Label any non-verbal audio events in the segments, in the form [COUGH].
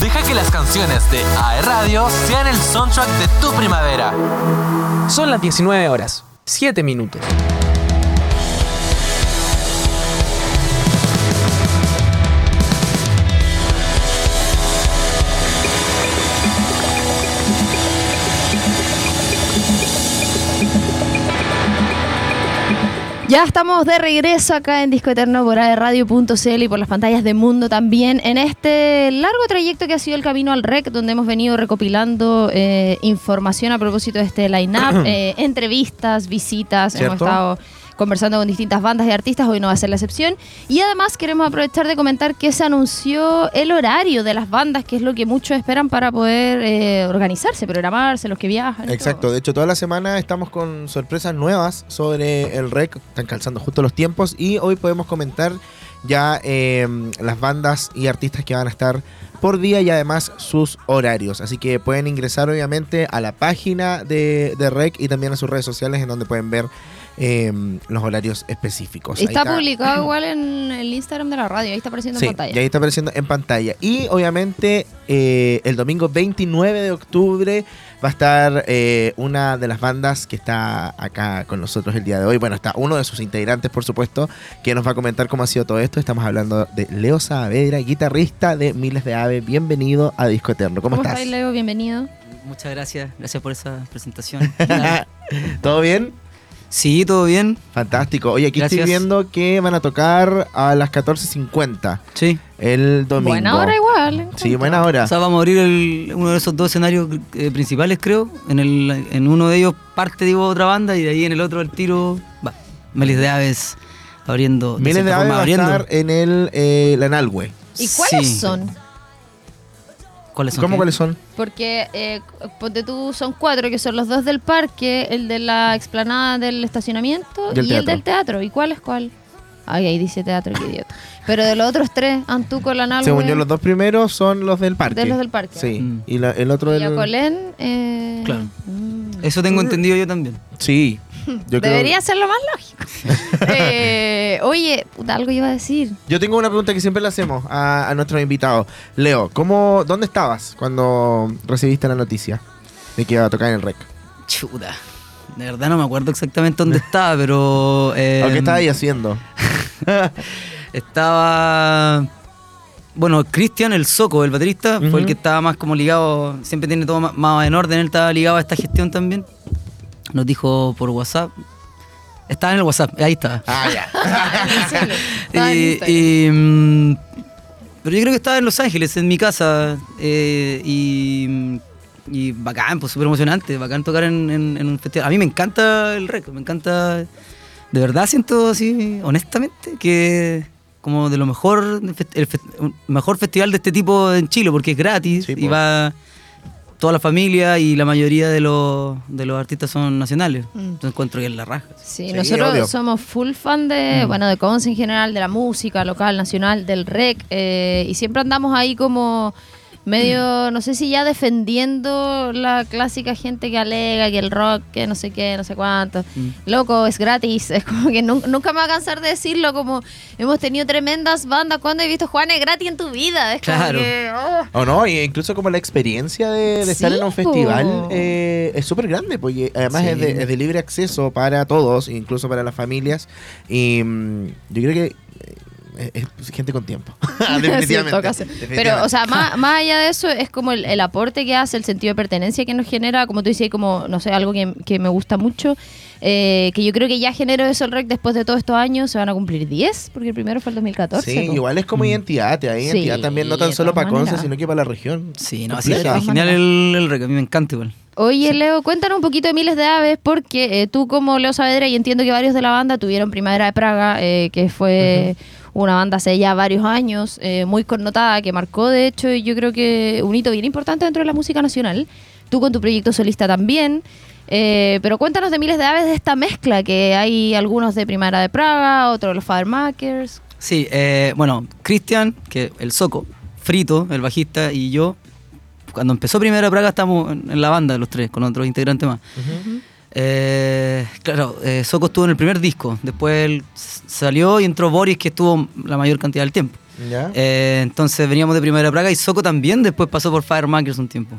Deja que las canciones de AE Radio sean el soundtrack de tu primavera. Son las 19 horas, 7 minutos. Ya estamos de regreso acá en Disco Eterno por Radio.cl y por las pantallas de Mundo también en este largo trayecto que ha sido el camino al REC, donde hemos venido recopilando eh, información a propósito de este line-up, [CLEARS THROAT] eh, entrevistas, visitas, hemos estado conversando con distintas bandas y artistas, hoy no va a ser la excepción. Y además queremos aprovechar de comentar que se anunció el horario de las bandas, que es lo que muchos esperan para poder eh, organizarse, programarse, los que viajan. Exacto, de hecho toda la semana estamos con sorpresas nuevas sobre el REC, están calzando justo los tiempos y hoy podemos comentar ya em, las bandas y artistas que van a estar por día y además sus horarios. Así que pueden ingresar obviamente a la página de, de REC y también a sus redes sociales en donde pueden ver Em, los horarios específicos. Está, publicado igual en el Instagram de la radio, ahí está apareciendo en pantalla. Y ahí está apareciendo en pantalla. Y obviamente eh, el domingo 29 de octubre va a estar eh, una de las bandas que está acá con nosotros el día de hoy. Bueno, está uno de sus integrantes, por supuesto, que nos va a comentar cómo ha sido todo esto. Estamos hablando de Leo Saavedra, guitarrista de Miles de Aves. Bienvenido a Disco Eterno. ¿Cómo, estás? Leo? Bienvenido. Muchas gracias, gracias por esa presentación. [LAUGHS] ¿Todo bien? Sí, todo bien. Fantástico. Oye, aquí estoy viendo que van a tocar a las 14.50. Sí. El domingo. Buena hora igual. Sí, buena hora. O sea, vamos a abrir uno de esos dos escenarios eh, principales, creo. En, el, en uno de ellos parte, digo, otra banda y de ahí en el otro el tiro va. Melis de Aves abriendo. Melis de, Aves va a estar en el eh, Lanalwe. ¿Y cuáles son? ¿Cuáles son? ¿Cómo cuáles son? Porque, eh, ponte tú, son cuatro, que son los dos del parque, el de la explanada del estacionamiento y, el, del teatro. ¿Y cuál es cuál? Ay, ahí dice teatro, qué idiota. Pero de los otros tres, Antuco, Lanalwe... Según yo, los dos primeros son los del parque. De los del parque. Sí. Mm. Y el otro del... Yacolén, eh... Claro. Mm. Eso tengo entendido yo también. Sí. Debería ser lo más lógico. [LAUGHS] Eh, oye, puta, algo iba a decir. Yo tengo una pregunta que siempre le hacemos a, a nuestros invitados. Leo, ¿cómo, ¿dónde estabas cuando recibiste la noticia de que iba a tocar en el REC? Chuta. De verdad no me acuerdo exactamente dónde [LAUGHS] estaba, pero... Eh, ¿Qué estaba ahí haciendo? [LAUGHS] estaba... Bueno, Cristian, el Soco, el baterista, fue el que estaba más como ligado, siempre tiene todo más, en orden, él estaba ligado a esta gestión también. Nos dijo por WhatsApp, estaba en el WhatsApp, ahí está. Ah, ya. [LAUGHS] y, mm, pero yo creo que estaba en Los Ángeles, en mi casa. Eh, y, y, bacán, pues súper emocionante, bacán tocar en, un festival. A mí me encanta el rec, me encanta. De verdad siento así, honestamente, que como de lo mejor, el mejor festival de este tipo en Chile, porque es gratis y va toda la familia y la mayoría de los, de los artistas son nacionales. Mm. Entonces encuentro que es la raja. Sí, nosotros somos full fan de, mm. bueno, de Cons en general, de la música local, nacional, del rec, eh, y siempre andamos ahí como medio, no sé si ya defendiendo la clásica gente que alega que el rock, que no sé qué, no sé cuánto. Mm. Loco, es gratis. [LAUGHS] Es como que nunca, me va a cansar de decirlo. Como hemos tenido tremendas bandas. cuando he visto Juanes gratis en tu vida? Es claro. Oh. O no, incluso como la experiencia de, estar en un festival eh, es súper grande, porque además es, de, libre acceso para todos, incluso para las familias. Y mm, yo creo que es gente con tiempo. [LAUGHS] definitivamente, Pero, o sea, más, [LAUGHS] allá de eso, es como el, aporte que hace, el sentido de pertenencia que nos genera, como tú dices, como, no sé, algo que, me gusta mucho, eh, que yo creo que ya generó eso el REC después de todos estos años, se van a cumplir 10, porque el primero fue el 2014. Sí, igual es como mm. identidad, hay identidad también, no tan solo para Conce, sino que para la región. Sí, no, así es genial el, el REC, a mí me encanta igual. Oye, Leo, cuéntanos un poquito de Miles de Aves, porque eh, tú como Leo Saavedra, y entiendo que varios de la banda tuvieron Primavera de Praga, eh, que fue una banda hace ya varios años, eh, muy connotada, que marcó de hecho yo creo que un hito bien importante dentro de la música nacional. Tú con tu proyecto solista también. Eh, pero cuéntanos de Miles de Aves de esta mezcla, que hay algunos de Primera de Praga, otros de los Fathermakers. Sí, eh, bueno, Cristian, que el Soco, Frito, el bajista, y yo, cuando empezó Primera de Praga estamos en la banda los tres, con otros integrantes más. Eh, claro, Soco estuvo en el primer disco, después salió y entró Boris, que estuvo la mayor cantidad del tiempo. ¿Ya? Eh, entonces veníamos de Primera Praga y Soco también después pasó por Firemakers un tiempo.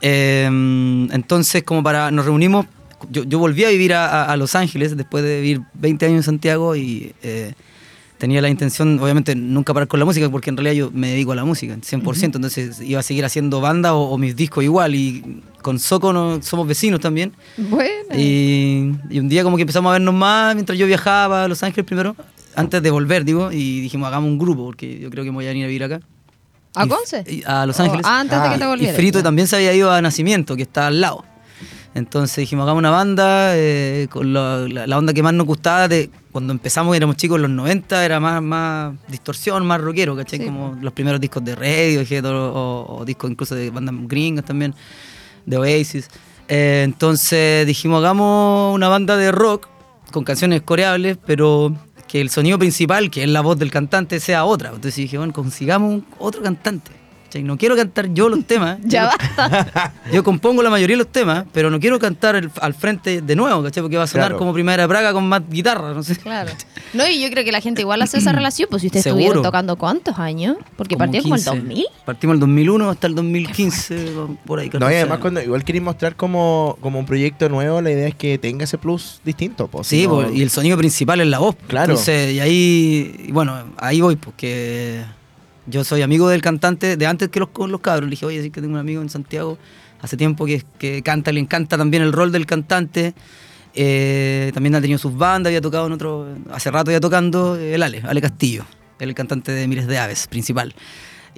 Eh, [CLEARS THROAT] entonces, como para. Nos reunimos. Yo, yo volví a vivir a, a- a Los Ángeles después de vivir 20 años en Santiago y eh, tenía la intención, obviamente, nunca parar con la música porque en realidad yo me dedico a la música, 100%. Entonces iba a seguir haciendo banda o, o mis discos igual. Y con Soco no, somos vecinos también. Bueno. Y, y un día como que empezamos a vernos más mientras yo viajaba a Los Ángeles primero, antes de volver, digo, y dijimos, hagamos un grupo, porque yo creo que me voy a venir a vivir acá. ¿A Y- Conce? y- a Los Oh, Ángeles. antes de que te Ah, y volvieras. Frito también se había ido a Nacimiento, que está al lado. Entonces dijimos, hagamos una banda eh, con la, la- la onda que más nos gustaba. De, cuando empezamos, éramos chicos en los 90, era más, más distorsión, más rockero, ¿cachai? Sí. Como los primeros discos de Radiohead o, o- discos incluso de bandas gringas también, de Oasis. Eh, entonces dijimos, hagamos una banda de rock con canciones coreables, pero que el sonido principal, que es la voz del cantante, sea otra. Entonces dije, bueno, consigamos otro cantante. ¿Cachai? No quiero cantar yo los temas. [LAUGHS] Ya basta. [LAUGHS] yo compongo la mayoría de los temas, pero no quiero cantar el- al frente de nuevo, ¿cachai? Porque va a sonar Claro. como Primera Praga con más guitarra, no sé. Claro. [LAUGHS] No, y yo creo que la gente igual hace esa relación, pues si ustedes Seguro. estuvieron tocando cuántos años, porque Como partieron como el 15. 2000. Partimos el 2001 hasta el 2015, por ahí. No, y 14 además cuando igual queréis mostrar como, como un proyecto nuevo, la idea es que tenga ese plus distinto. si Sí, no- pues, y el sonido principal es la voz. Claro. Entonces, y ahí, y bueno, ahí voy, porque yo soy amigo del cantante de antes que los, cabros. Le dije, oye, sí que tengo un amigo en Santiago hace tiempo que, que canta, le encanta también el rol del cantante. Eh, también ha tenido sus bandas, había tocado en otro, hace rato ya tocando, eh, el Ale, Ale Castillo, el cantante de Miles de Aves, principal.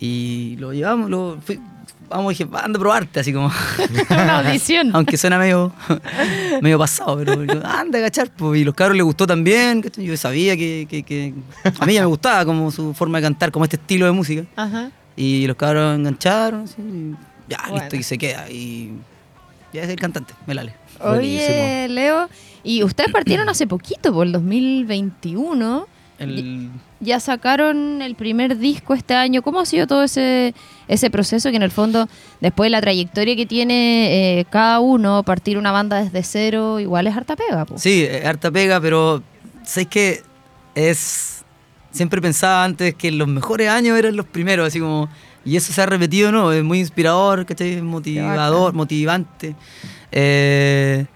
Y lo llevamos, lo fui- vamos, dije, anda a probarte, así como. [LAUGHS] Una audición. Aunque suena medio, [LAUGHS] medio pasado, pero yo, anda a cachar. pues, y los cabros les gustó también. Yo sabía que, que- que- A mí ya me gustaba como su forma de cantar, como este estilo de música. Ajá. Y los cabros engancharon. así, y ya, Bueno. listo, y se queda. Y ya es el cantante, Melale. Oye, Leo, y ustedes partieron hace poquito, por el 2021. El, Ya sacaron el primer disco este año. ¿Cómo ha sido todo ese, ese proceso? Que en el fondo, después de la trayectoria que tiene eh, cada uno, partir una banda desde cero, igual es harta pega. po. sí, es harta pega, pero ¿sabes que Es. Siempre pensaba antes que los mejores años eran los primeros, así como. Y eso se ha repetido, ¿no? Es muy inspirador, ¿cachai? Motivador, motivante. Eh,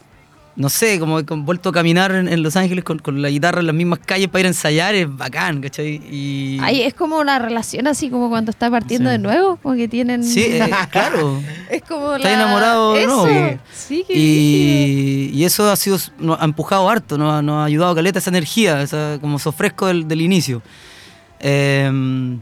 no sé, como he vuelto a caminar en, en Los Ángeles con, con la guitarra en las mismas calles para ir a ensayar, es bacán, ¿cachai? Y. Ahí es como una relación así como cuando está partiendo Sí. de nuevo, como que tienen... Sí, eh, [LAUGHS] claro. es como Está la- enamorado de Eso. nuevo. Sí, brígido. Y, y eso ha sido nos ha empujado harto, nos ha, nos ha ayudado caleta esa energía, esa, como esos frescos del, del inicio. Eh,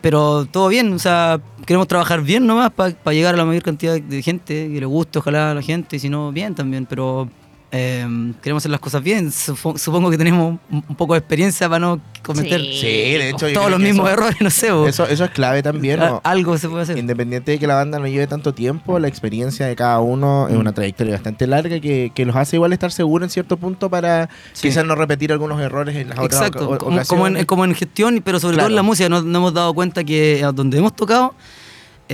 pero todo bien, o sea, queremos trabajar bien nomás para llegar a la mayor cantidad de gente que le guste, ojalá a la gente, y si no, bien también, pero eh, queremos hacer las cosas bien. Supo- Supongo que tenemos un, poco de experiencia para no cometer Sí. Sí, de hecho, todos los mismos eso- errores, no sé. Eso, eso es clave también. ¿no? Algo se puede hacer. Independiente de que la banda no lleve tanto tiempo, la experiencia de cada uno es Mm. una trayectoria bastante larga que, que los hace igual estar seguros en cierto punto para Sí. quizás no repetir algunos errores en las otras Exacto, oca- como, como ocasiones. en, como en gestión, pero sobre todo Claro. en la música. Nos, nos hemos dado cuenta que a donde hemos tocado,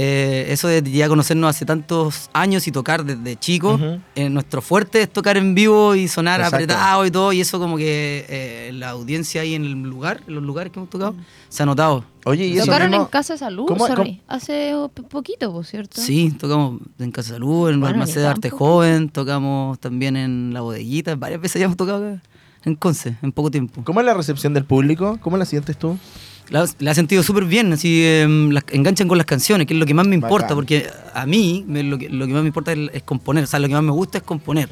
eh, eso de ya conocernos hace tantos años y tocar desde chicos, Ujú. eh, nuestro fuerte es tocar en vivo y sonar Exacto. apretado y todo, y eso como que eh, la audiencia ahí en el lugar, en los lugares que hemos tocado, se ha notado. Oye, y eso Tocaron mismo- en Casa de Salud, ¿Cómo- sorry, hace poquito, por cierto. Sí, tocamos en Casa de Salud, en Bueno, Balmaceda ni Arte. Joven, tocamos también en La Bodeguita, varias veces ya hemos tocado acá, en Conce, en poco tiempo. ¿Cómo es la recepción del público? ¿Cómo la sientes tú? La, la he sentido súper bien, así em, las- enganchan con las canciones, que es lo que más me importa, Bacán. porque a mí me- lo, que, lo que más me importa es, es componer, o sea, lo que más me gusta es componer.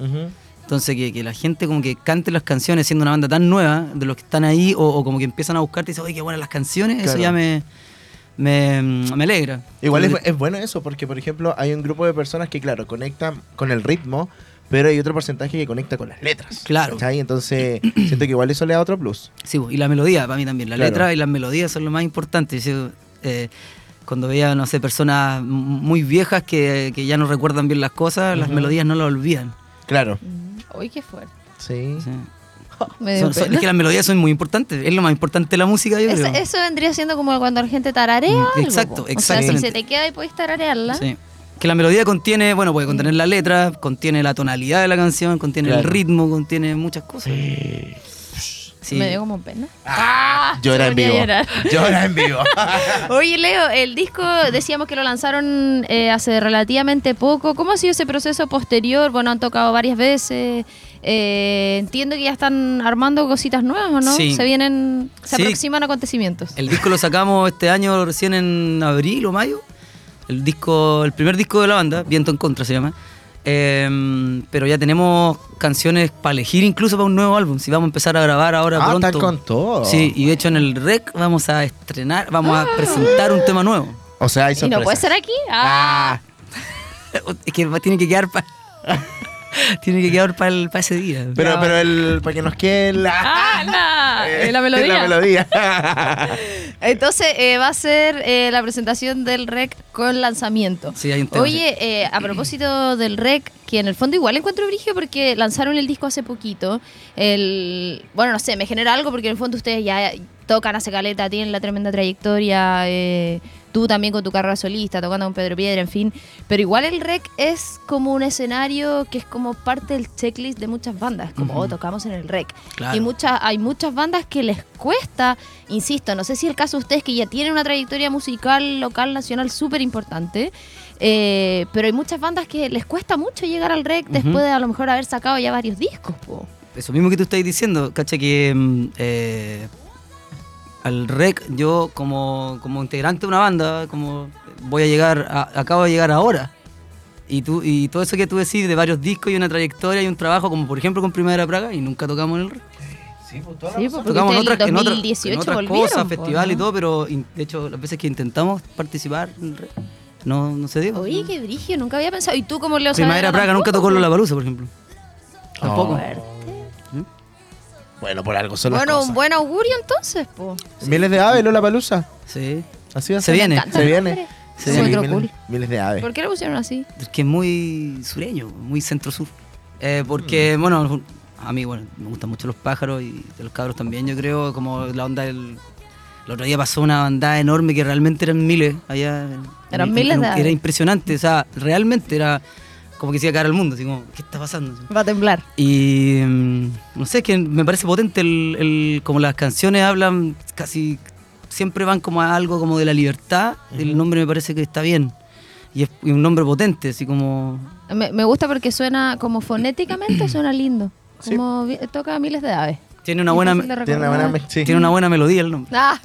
Entonces, que, que la gente como que cante las canciones siendo una banda tan nueva, de los que están ahí, o, o como que empiezan a buscarte y dicen, oye, qué buenas las canciones, eso ya me, me, me alegra. Igual es, es bueno eso, porque por ejemplo hay un grupo de personas que, claro, conectan con el ritmo, pero hay otro porcentaje que conecta con las letras. Claro. ¿cachai? Entonces, [CLEARS THROAT] siento que igual eso le da otro plus. Sí, y la melodía para mí también. La Claro. letra y las melodías son lo más importante. Yo, eh, cuando veía, no sé, personas muy viejas que, que ya no recuerdan bien las cosas, las melodías no las olvidan. Claro. Mm, Uy, qué fuerte. Sí. Sí. [LAUGHS] Me dio Son- son- pena. es que las melodías son muy importantes. Es lo más importante de la música, yo Eso, creo. eso vendría siendo como cuando la gente tararea Mm, algo, exacto, po. O sea, si se te queda y puedes tararearla. Sí. Que la melodía contiene, bueno, puede contener la letra, contiene la tonalidad de la canción, contiene el ritmo, contiene muchas cosas. Sí. Me dio como pena. Ah, llora en vivo. [LAUGHS] Llora en vivo. [LAUGHS] Oye, Leo, el disco decíamos que lo lanzaron eh, hace relativamente poco. ¿Cómo ha sido ese proceso posterior? Bueno, han tocado varias veces. Eh, entiendo que ya están armando cositas nuevas, ¿o no? Sí. Se vienen, se Sí. aproximan acontecimientos. El disco lo sacamos este año recién en abril o mayo. El disco, el primer disco de la banda, Viento en Contra se llama. Eh, pero ya tenemos canciones para elegir incluso para un nuevo álbum. Si vamos a empezar a grabar ahora Ah, pronto. con todo. Sí, y de hecho en el rec vamos a estrenar, vamos a presentar un tema nuevo. O sea, hay ¿Y sorpresas. no puede ser aquí? Ah, Ah, [LAUGHS] Es que va- tiene que quedar para [LAUGHS] [LAUGHS] tiene que quedar para ese día. pero, Ya. pero el, para que nos quede la, Ah, la, [LAUGHS] eh, la melodía. la melodía. [LAUGHS] Entonces eh, va a ser eh, la presentación del REC con lanzamiento. Sí, hay un tema, Oye, eh, a propósito del REC, que en el fondo igual encuentro brigio porque lanzaron el disco hace poquito. El, bueno, no sé, me genera algo porque en el fondo ustedes ya tocan hace caleta, tienen la tremenda trayectoria. Tú también con tu carrera solista, tocando con Pedro Piedra, en fin. Pero igual el REC es como un escenario que es como parte del checklist de muchas bandas. Como, oh, tocamos en el REC. Claro. Y muchas, hay muchas bandas que les cuesta, insisto, no sé si el caso de ustedes que ya tienen una trayectoria musical, local, nacional súper importante, eh, pero hay muchas bandas que les cuesta mucho llegar al rec después de a lo mejor haber sacado ya varios discos. po. Eso mismo que tú estás diciendo, cacha que mm, eh, al rec yo como, como integrante de una banda, como voy a llegar, a- acabo de llegar ahora. Y, tú, y todo eso que tú decís de varios discos y una trayectoria y un trabajo, como por ejemplo con Primera Praga, y nunca tocamos en el rec. Sí, pues toda Sí, la pues, porque Tocamos en otras, en otras- 2018 en otras cosas, po, festivales y ¿no? todo, pero in- de hecho las veces que intentamos participar en el rec, no, no se dio. Oye, qué brigio, nunca había pensado. ¿Y tú cómo Leo Primavera Praga nunca tocó po? la Palusa, por ejemplo. Tampoco. Fuerte. Bueno, por algo son las Bueno, cosas. un buen augurio entonces, po. Miles de aves, Lola Palusa. Sí. Así va a Se ser. viene. Se viene. Se viene. otro miles, cool. miles de aves. ¿Por qué lo pusieron así? Es que es muy sureño, muy centro-sur. Eh, porque, bueno, a mí, bueno, me gustan mucho los pájaros y los cabros también, yo creo, como la onda del... El otro día pasó una bandada enorme que realmente eran miles allá. en- Eran en- miles en- de aves. Era impresionante, o sea, realmente era como que se iba a caer al mundo, así como, ¿qué está pasando? Va a temblar. Y mm, no sé, es que me parece potente el, el- como las canciones hablan casi siempre van como a algo como de la libertad. El nombre me parece que está bien. Y es y un nombre potente, así como Me, me gusta porque suena como fonéticamente, suena lindo. [CLEARS THROAT] Sí. Como vi- toca miles de aves. Tiene una buena Tiene una buena sí. tiene una buena melodía el nombre. Ah,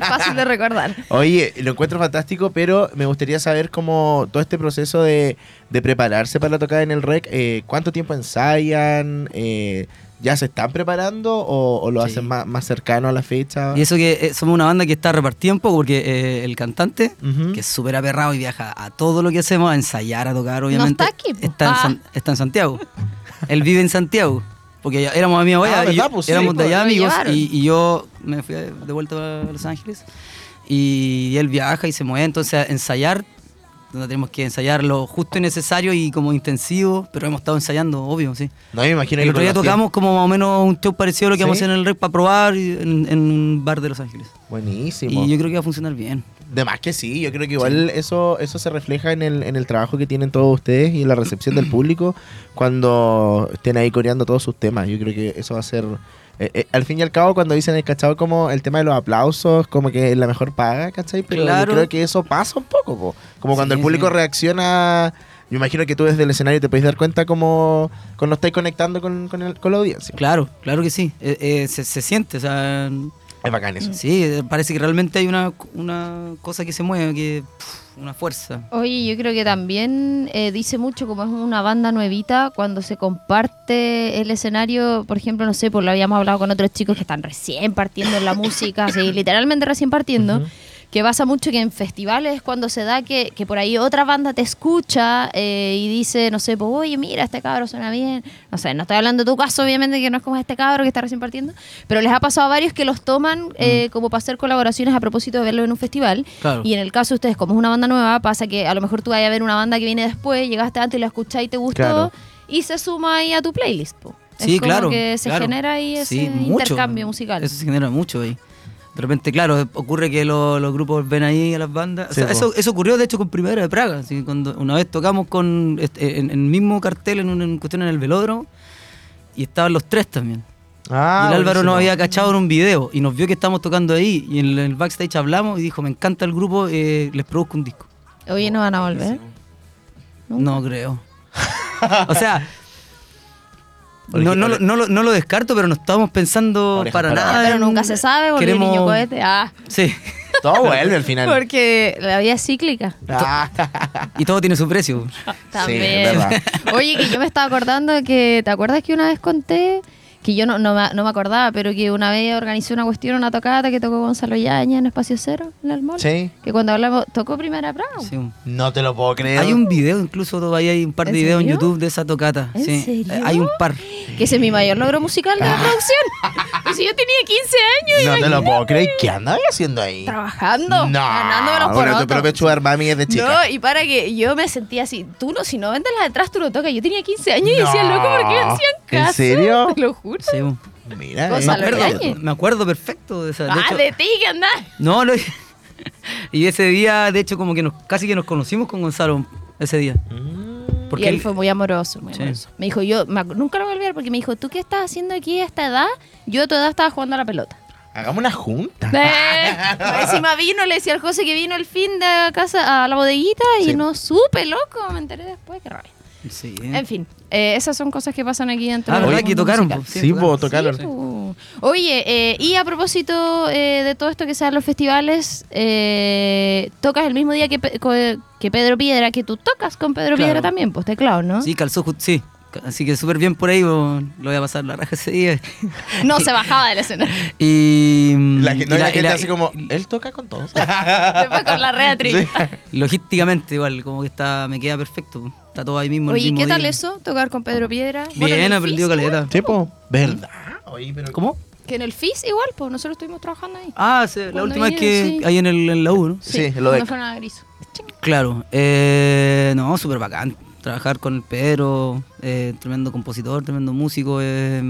es fácil de recordar. [LAUGHS] Oye, lo encuentro fantástico, pero me gustaría saber cómo todo este proceso de, de prepararse para tocar en el rec, eh, ¿cuánto tiempo ensayan? Eh, ¿Ya se están preparando o, o lo Sí. hacen más, más cercano a la fecha? Y eso que eh, somos una banda que está repartida un poco porque eh, el cantante, Ujú. que es súper aperrado y viaja a todo lo que hacemos, a ensayar, a tocar, obviamente. está aquí. Está en, Ah. San- está en Santiago. Él vive en Santiago. Porque éramos amigos Ah, y Pues sí, éramos de pues, allá lo amigos. Y, y yo me fui de vuelta a Los Ángeles. Y él viaja y se mueve. Entonces, ensayar, donde tenemos que ensayar lo justo y necesario y como intensivo. Pero hemos estado ensayando, obvio, sí. No, me imagino El otro día tocamos como más o menos un show parecido a lo que ¿Sí? vamos a hacer en el rec para probar en, en un bar de Los Ángeles. Buenísimo. Y yo creo que va a funcionar bien. De más que sí, yo creo que igual eso, eso se refleja en el, en el trabajo que tienen todos ustedes y en la recepción del [CLEARS THROAT] público cuando estén ahí coreando todos sus temas. Yo creo que eso va a ser... eh, eh, al fin y al cabo, cuando dicen el cachado como el tema de los aplausos, como que es la mejor paga, ¿cachai? Pero Claro. yo creo que eso pasa un poco, po. como cuando Sí, el público sí. reacciona... Yo imagino que tú desde el escenario te puedes dar cuenta como cuando estáis conectando con, con, el- con la audiencia. Claro, claro que sí. Eh, eh, se, se siente, o sea, Es bacán eso. sí, parece que realmente hay una, una cosa que se mueve, que una fuerza. Oye, yo creo que también eh, dice mucho como es una banda nuevita cuando se comparte el escenario, por ejemplo, no sé, pues lo habíamos hablado con otros chicos que están recién partiendo en la [LAUGHS] música, así, literalmente recién partiendo. Que pasa mucho que en festivales cuando se da que, que por ahí otra banda te escucha eh, y dice, no sé, pues oye, mira, este cabro suena bien. No sé, no estoy hablando de tu caso, obviamente, que no es como este cabro que está recién partiendo, pero les ha pasado a varios que los toman eh, como para hacer colaboraciones a propósito de verlo en un festival. Claro. Y en el caso de ustedes, como es una banda nueva, pasa que a lo mejor tú vayas a ver una banda que viene después, llegaste antes y la escuchaste y te gustó, Claro. y se suma ahí a tu playlist. po. Sí, es como claro. que se claro. genera ahí ese Sí, intercambio musical. Eso se genera mucho ahí. De repente, claro, ocurre que lo- los grupos ven ahí a las bandas. O Sí, sea, po. eso, eso ocurrió, de hecho, con Primavera de Praga. así, cuando una vez tocamos con este, en, en el mismo cartel, en una cuestión en el velódromo, y estaban los tres también. Ah, y el Álvaro nos había cachado en un video y nos vio que estábamos tocando ahí y en el backstage hablamos y dijo, me encanta el grupo, eh, les produzco un disco. Oye, no van a volver. No creo. o sea, no, no, lo- no, lo, no lo descarto, pero no estábamos pensando Orejas para nada. Pero nunca se sabe, volvió queremos- niño cohete. Ah, Sí, Todo vuelve al final. porque la vida es cíclica. Ah, y todo tiene su precio. [LAUGHS] También. Oye, que yo me estaba acordando que, ¿te acuerdas que una vez conté? Que yo no, no, me, no me acordaba, pero que una vez organizé una cuestión, una tocata que tocó Gonzalo Yaña en Espacio Cero, en el mall. Sí. Que cuando hablamos, tocó Primera Bravo. Sí. No te lo puedo creer. Hay un video, incluso ahí hay un par de ¿En videos en? YouTube de esa tocata. ¿En sí. serio? Hay un par. Que ese es mi mayor logro musical de la producción. [LAUGHS] Pues si yo tenía 15 años, No te lo puedo creer. ¿Qué andabas haciendo ahí? trabajando, No, ganándome los bueno, tu propio sugar mami es de chica. No, y para que yo me sentía así, tú no, si no vendes las detrás, tú lo tocas. Yo tenía 15 años y decía, No. loco, ¿por qué me hacían ¿En caso? serio? Te lo juro. Sí. Mira, eh. me, acuerdo, Yáñez. me acuerdo perfecto de esa. de ah, hecho- de ti que andás. No, lo- [LAUGHS] y ese día, de hecho, como que nos, casi que nos conocimos con Gonzalo ese día. Porque y él, él- fue muy amoroso, muy Sí. amoroso. Me dijo, yo me nunca lo voy a olvidar porque me dijo, ¿tú qué estás haciendo aquí a esta edad? Yo a tu edad estaba jugando a la pelota. Hagamos una junta. Eh, [LAUGHS] encima vino, le decía al José que vino el fin de casa a la bodeguita y Sí. no supe, loco. Me enteré después, qué rabia. Sí. En fin, eh, esas son cosas que pasan aquí dentro Ah, del ¿verdad mundo que tocaron? po? Sí, po, tocaron. Sí, po. Oye, eh, y a propósito eh, de todo esto que se da en los festivales, eh, tocas el mismo día que, que Pedro Piedra, que tú tocas con Pedro Claro. Piedra también, pues teclado, ¿no? Sí, calzó sí. Así que súper bien por ahí, bo, lo voy a pasar la raja ese día. No se [LAUGHS] bajaba del escenario. Y. La, no, y la la- y gente la- así como, él toca con todos. [LAUGHS] Después con la Reatriz. Logísticamente, igual, como que está, me queda perfecto. Está todo ahí mismo. el Oye, mismo ¿qué tal eso? Tocar con Pedro Piedra. Bueno, en Bien, el aprendido caleta. Sí, po. ¿Verdad? Oye, pero ¿Cómo? Que en el FIS igual, pues nosotros estuvimos trabajando ahí. Ah, sí, la última vez que. sí. Ahí en, el, en la U, ¿no? Sí, lo cuando de- fueron a Griso. Claro, eh, no, súper bacán. Trabajar con el Pedro, eh, tremendo compositor, tremendo músico, eh,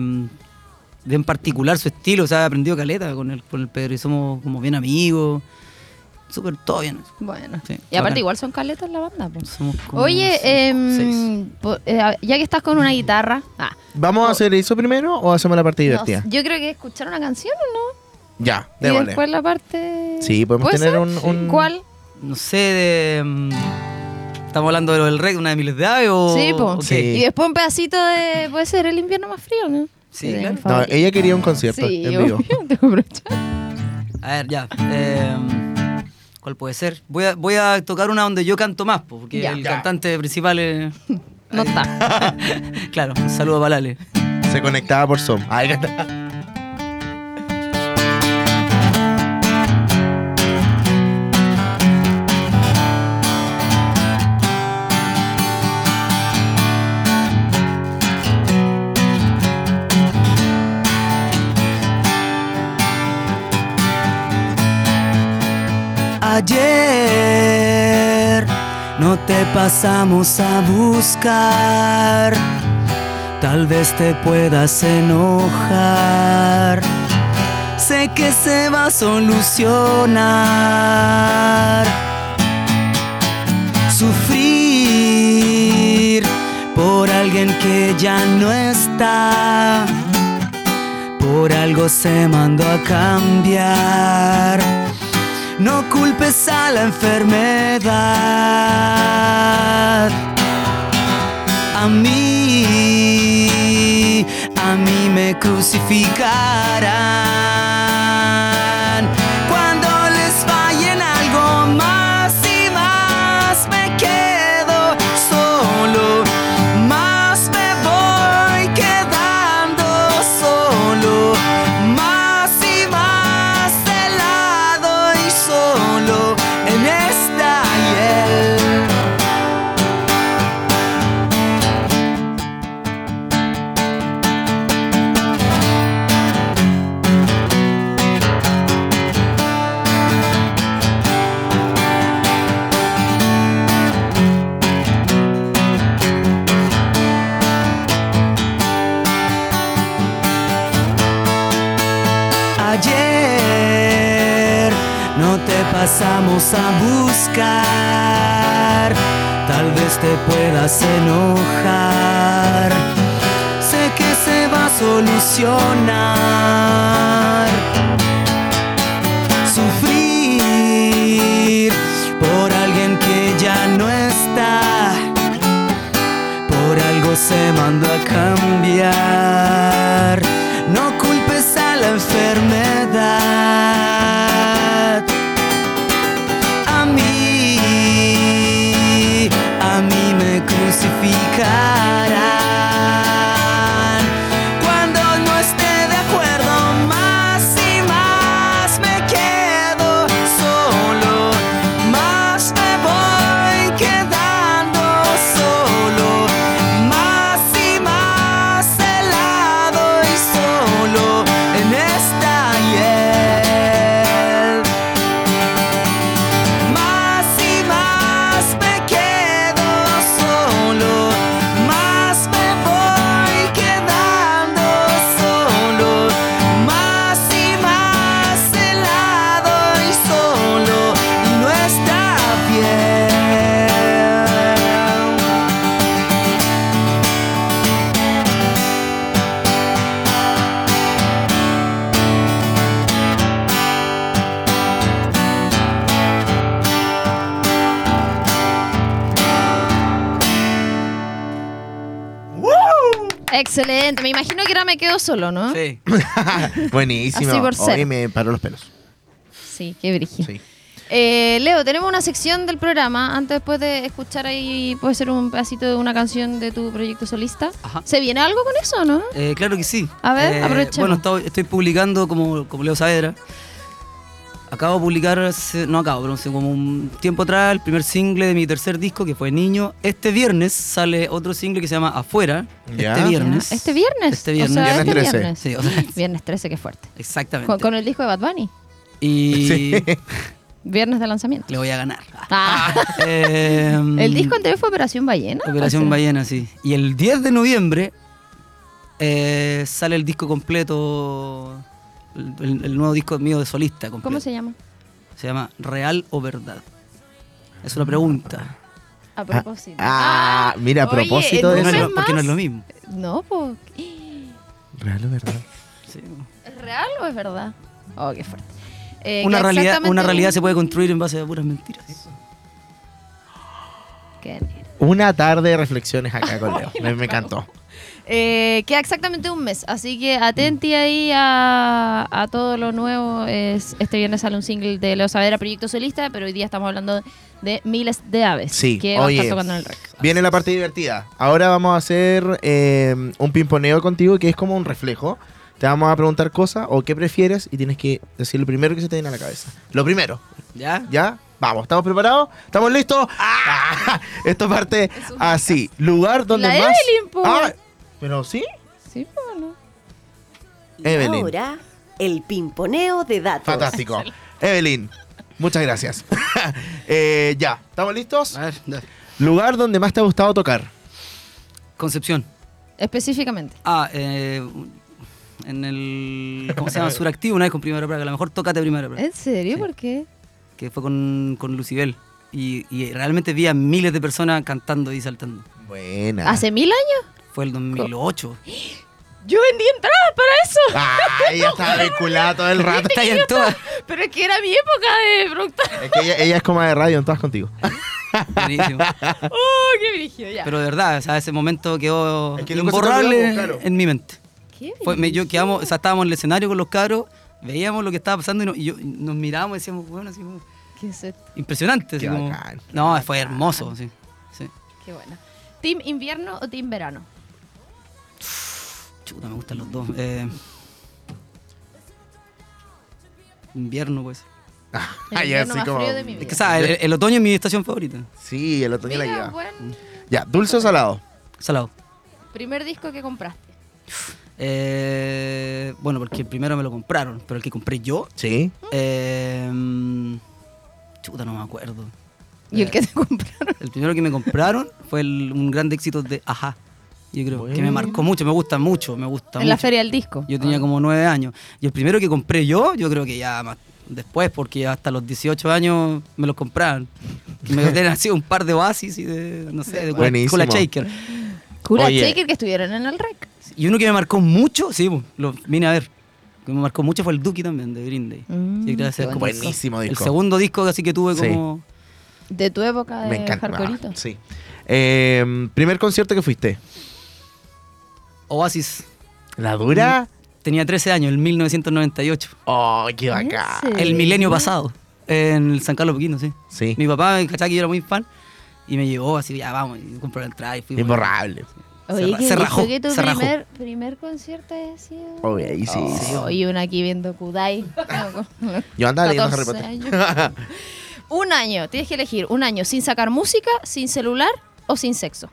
bien particular su estilo, o sea, he aprendido caleta con el, con el Pedro y somos como bien amigos, súper todo bien. Bueno. Sí, y aparte bacán. igual son caletas la banda. pues. Somos como Oye, cinco, em, eh, ya que estás con una guitarra, ah, ¿Vamos a hacer eso primero o hacemos la parte divertida? yo creo que escuchar una canción o no. Ya, Y démosle. después la parte. Sí, podemos ¿Puede tener ser? un- un- ¿Cuál? No sé, de, mm, ¿estamos hablando de lo del rey, una de miles de aves o...? sí, po. Sí. Y después un pedacito de. Puede ser el invierno más frío, ¿no? Sí, claro. No, ella quería un concierto Sí, en vivo. [LAUGHS] obvio. A ver, ya. eh, ¿Cuál puede ser? Voy a, voy a tocar una donde yo canto más, po, porque Ya. el Ya. cantante principal es... No está. [LAUGHS] claro, un saludo para Lale. Se conectaba por Zoom. Ahí está. Ayer no te pasamos a buscar, tal vez te puedas enojar. Sé que se va a solucionar. Sufrir por alguien que ya no está, por algo se mandó a cambiar. No culpes a la enfermedad. A mí, a mí me crucificarán. Excelente. Me imagino que ahora me quedo solo, ¿no? Sí. [LAUGHS] Buenísimo. Así por ser. Hoy me paró los pelos. Sí, qué brígido. Sí. Eh, Leo, tenemos una sección del programa. Antes después de escuchar ahí, puede ser un pedacito de una canción de tu proyecto solista. Ajá. ¿Se viene algo con eso, no? Eh, claro que sí. A ver, Eh. Bueno, estoy, estoy publicando como, como Leo Saavedra. Acabo de publicar, no acabo, pero hace como un tiempo atrás, el primer single de mi tercer disco, que fue Niño. Este viernes sale otro single que se llama Afuera. Ya. Este viernes. Ya. ¿Este viernes? Este viernes. O sea, Viernes este 13. viernes. Sí, o sea, [LAUGHS] Viernes 13, qué fuerte. exactamente. Con, con el disco de Bad Bunny. Y Sí. Viernes de lanzamiento. le voy a ganar. Ah. [LAUGHS] Eh, el disco anterior fue Operación Ballena. Operación ¿O sea? Ballena, sí. Y el 10 de noviembre eh, sale el disco completo, el, nuevo disco mío de solista completo. ¿Cómo se llama? Se llama Real o Verdad. Es una pregunta. A propósito. Ah, mira, a Oye, propósito ¿en de No eso. lo- porque no es lo mismo. No, pues. Real o verdad. Sí. ¿Es real o es verdad? Oh, qué fuerte. Eh, Una, realidad, una realidad se puede construir en base a puras mentiras. Qué. Una tarde de reflexiones acá con Leo. Me, me encantó. [LAUGHS] Eh, queda exactamente un mes, así que atenti ahí a, a todo lo nuevo. Es, este viernes sale un single de Leo Saavedra, Proyecto Solista, pero hoy día estamos hablando de Miles de Aves, Sí, que va a estar oye, tocando en el rec. Viene la parte divertida. Ahora vamos a hacer eh, un pimponeo contigo que es como un reflejo. Te vamos a preguntar cosas o qué prefieres y tienes que decir lo primero que se te viene a la cabeza. Lo primero, ¿Ya? ¿ya? Vamos, ¿estamos preparados? ¿Estamos listos? Ah, [LAUGHS] Esto parte así. Lugar donde La más... Evelyn, po. Ah, ¿Pero sí? Sí, ¿no? Y Evelyn. ahora, el pimponeo de datos. Fantástico. Evelyn, muchas gracias. [LAUGHS] Eh, ya, ¿estamos listos? A ver, dale. Lugar donde más te ha gustado tocar. Concepción. Específicamente. Ah, eh, en el. ¿Cómo se llama? Suractivo, una vez con Primera Praga. A lo mejor tócate Primera Praga. ¿En serio? Sí. ¿Por qué? Que fue con, con Lucibel. Y, y realmente vi a miles de personas cantando y saltando. Buena. ¿Hace mil años? Fue el 2008. Yo vendí entradas para eso. Ay, [LAUGHS] ella estaba vinculada todo el rato. Está ahí en todas. Pero es que era mi época de productora. Es que ella, ella es como de radio, en todas contigo. Buenísimo. [LAUGHS] ¡Oh, qué brígido! Ya. Pero de verdad, o sea, ese momento quedó Es que nunca se te imborrable olvidó, claro. en mi mente. ¿Qué Fue, me- yo quedamos, o sea, estábamos en el escenario con los cabros, veíamos lo que estaba pasando y, no- y yo- y nos mirábamos y decíamos, bueno, así como, ¿Qué es esto? impresionante. así Qué como- bacán, qué no, fue hermoso, sí. sí. Qué buena. ¿Team invierno o team verano? Chuta, me gustan los dos. Eh, invierno, pues. Invierno así como-. El, el otoño es mi estación favorita. Sí, el otro día la Mira, lleva. buen Ya, dulce o salado. Salado. primer disco que compraste. Eh, bueno, porque el primero me lo compraron, pero el que compré yo, Sí. eh, chuta, no me acuerdo. ¿Y el que te [LAUGHS] compraron? El primero que me compraron fue el- un gran éxito de Ajá. Yo creo que me marcó mucho, me gusta mucho, me gusta En la mucho. feria del disco. Yo tenía como nueve años. Y el primero que compré yo, yo creo que ya más después, porque hasta los 18 años me los compraban. Me [LAUGHS] eran así un par de oasis y de, no sé, de Buenísimo. cola shaker. Oye. Shaker que estuvieron en el rec. Y uno que me marcó mucho, sí, pues, lo vine a ver. Que me marcó mucho fue el Dookie también, de Green Day. Mm, Sí, creo que qué es como el- Buenísimo El disco. segundo disco así que tuve Sí. como... De tu época de Me encanta. Ah, sí. Eh, primer concierto que fuiste. Oasis. ¿La dura? Tenía 13 años, el 1998. Oh, qué ¿En bacán. El milenio pasado. En el San Carlos Poquino, sí. Sí. Mi papá, ¿cachai? Que yo era muy fan. Y me llevó así, ya vamos, y compró la entrada y fuimos. Imborrable. Oye, Se ra- ¿qué se dijo rajó, que tu se rajó. primer, primer concierto haya sido? Oye, ahí sí. Sí, Oye, una aquí viendo Kudai. Yo andaba leyendo Harry 14 Potter. un año, tienes que elegir un año sin sacar música, sin celular o sin sexo.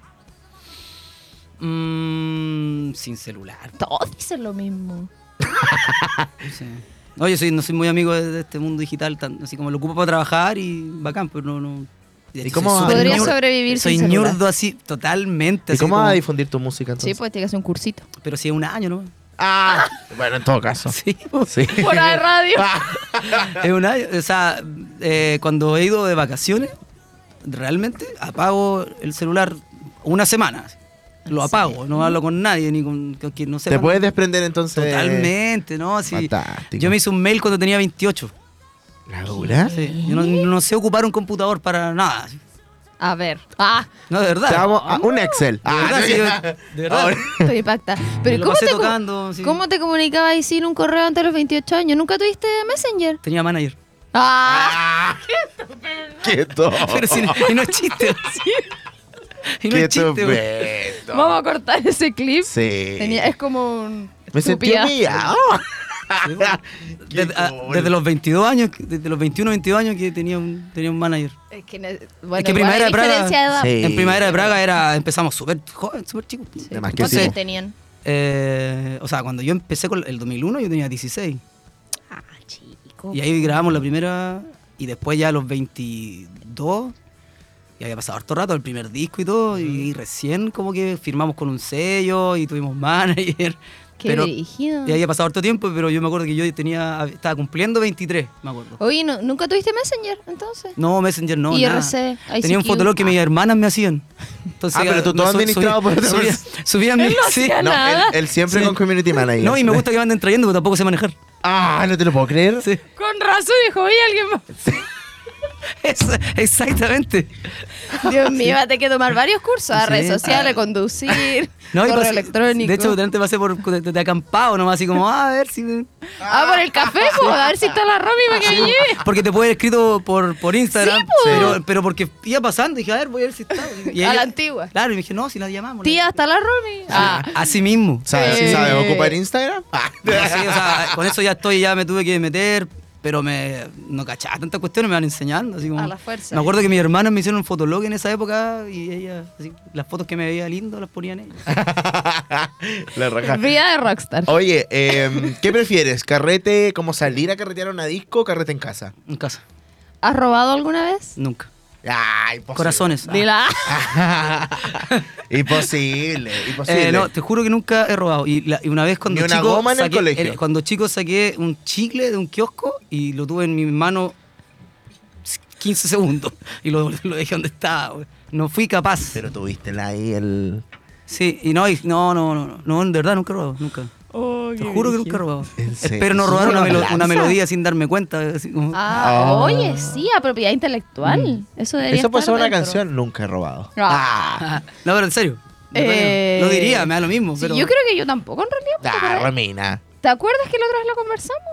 Mm, sin celular. Todos dicen lo mismo. [LAUGHS] Sí. No, yo soy, no soy muy amigo de, de este mundo digital, tan- así como lo ocupo para trabajar y bacán, pero no... no ¿Y cómo va- Podría sobrevivir Soy sin celular. ñurdo así, totalmente. ¿Y así cómo como- vas a difundir tu música entonces? Sí, pues tienes que hacer un cursito. Pero sí, un año, ¿no? Ah, [LAUGHS] bueno, en todo caso. Sí, pues. Sí. [LAUGHS] Fuera de radio. es un año. O sea, eh, cuando he ido de vacaciones, realmente apago el celular una semana. Lo apago, no hablo con nadie, ni con, con quien no sé. ¿Te puedes desprender entonces? Totalmente, ¿no? Así, Fantástico. yo me hice un mail cuando tenía 28. ¿La dura? Sí, Yo no, no sé ocupar un computador para nada. A ver. Ah, No, de verdad. Te damos a un Excel. De verdad, sí, yo- de verdad. Ahora- estoy impacta. Me [LAUGHS] Pero ¿cómo te, tocando. sí. ¿cómo te comunicabas ahí sin un correo antes de los 28 años? ¿Nunca tuviste Messenger? Tenía manager. Ah, [LAUGHS] Quieto. Pero si, y no es chiste. [LAUGHS] [LAUGHS] Y no Qué es chiste. güey. estupendo. vamos a cortar ese clip. Sí. Tenía, es como un... Me sentí humillado. Desde, ah, cool. desde los 22 años, desde los 21, 22 años que tenía un, tenía un manager. Es que, bueno, que igual Primavera de Praga-. Sí. En Primavera de Praga era, empezamos súper joven, súper chicos. Sí. Que ¿Cuántos años tenían? Eh, o sea, cuando yo empecé con el 2001 yo tenía 16. Ah, chico. Y ahí grabamos la primera y después ya a los 22 y había pasado harto rato el primer disco y todo y recién como que firmamos con un sello y tuvimos [LAUGHS] manager. Qué pero, dirigido. y había pasado harto tiempo, pero yo me acuerdo que yo tenía estaba cumpliendo 23, me acuerdo. Oye, ¿no- ¿nunca tuviste Messenger entonces? No, Messenger no, IRC, nada. Tenía un fotolog que mis hermanas me hacían. Entonces, Ah, pero tú todo administrado por subía, subía mi- Él no sí. hacía No, nada. él, él siempre Sí. con Community Manager. No, y me gusta que me anden trayendo, porque tampoco sé manejar. Ah, no te lo puedo creer. Sí. Con razón dijo, oye, alguien más. [LAUGHS] Es- exactamente. Dios mío, va a tener que tomar varios cursos. A Sí. redes sociales, conducir, [LAUGHS] No, y correo pasé- electrónico. De hecho, delante pasé por de, de acampado nomás, así como, ah, a ver si. ah, por el café, [LAUGHS] pues, a ver si está la Romy para que Sí, porque te puede haber escrito por, por Instagram. Sí, po. pero, pero porque iba pasando, dije, a ver, voy a ver si está. Y A la antigua. Claro, y me dije, no, si la llamamos. Tía, está la Romy. Ah, Así mismo. ¿Sabes Eh. ¿sabe ocupar Instagram? Ah. Sí, o sea, con eso ya estoy, ya me tuve que meter, pero me no cachaba tantas cuestiones, me van enseñando. Así como, A la fuerza. Me acuerdo que mis hermanas me hicieron un fotolog en esa época y ella, así, las fotos que me veía lindo las ponían ellas. [LAUGHS] La raja. vida de rockstar. Oye, eh, ¿qué prefieres? ¿Carrete, como salir a carretear a una disco o carrete en casa? En casa, ¿Has robado alguna vez? nunca. Ah, imposible. Corazones. Dila. [LAUGHS] imposible, imposible. Eh, no, te juro que nunca he robado. Y, la- y una vez cuando Ni una chico goma en el saqué- colegio. eh, cuando chico saqué un chicle de un kiosco y lo tuve en mi mano 15 segundos y lo, lo dejé donde estaba. No fui capaz. Pero tuviste la- ahí el... Sí, y no, y- no, no, no, no, no, en verdad nunca he robado, nunca. Te juro que nunca he robado. Espero no ¿Es robar una melo- melodía sin darme cuenta. así como- Ah, Ah. oye, sí, a propiedad intelectual. Eso debería Eso puede ser estar una dentro. canción, nunca he robado. Ah. [LAUGHS] no, pero en serio. de Eh, diría, me da lo mismo. Sí, pero yo creo que yo tampoco en realidad. Ah, Romina. ¿Te acuerdas que la otra vez lo conversamos?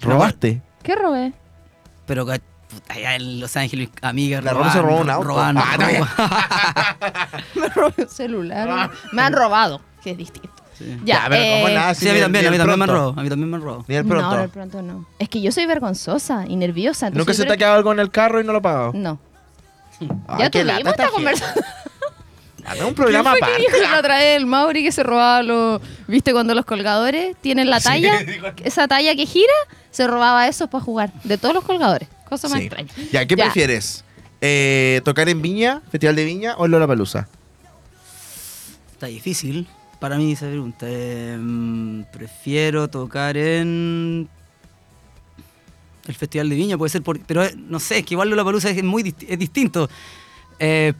¿Robaste? ¿Qué robé? Pero allá en Los Ángeles, amigas. La Romy se robó un auto. robaban, Ah, no, robaban. [LAUGHS] Me robé un celular. Me han robado, que es distinto. Sí. Ya, pero ¿cómo eh, nada? Sí, a mí también, ni a mí también me han robado. A mí también me han robado. Ni el pronto. No, de pronto no. Es que yo soy vergonzosa y nerviosa. ¿Nunca se te ha quedado algo en el carro y no lo que- No. [LAUGHS] Ay, ya qué tuvimos esta esta conversación. Hazme un programa [LAUGHS] ¿Quién fue que aparte. dijo la otra vez el Mauri que se robaba los... ¿Viste cuando los colgadores tienen la talla? [LAUGHS] Esa talla que gira, se robaba esos para jugar. De todos los colgadores. Cosa más Sí. extraña. Ya, ¿qué prefieres? Eh, ¿Tocar en Viña, Festival de Viña o en Lollapalooza? Está difícil para mí esa pregunta. Eh, mm, prefiero tocar en el Festival de Viña, puede ser, por, pero eh, no sé, es que igual la Palusa es muy es distinto. Eh,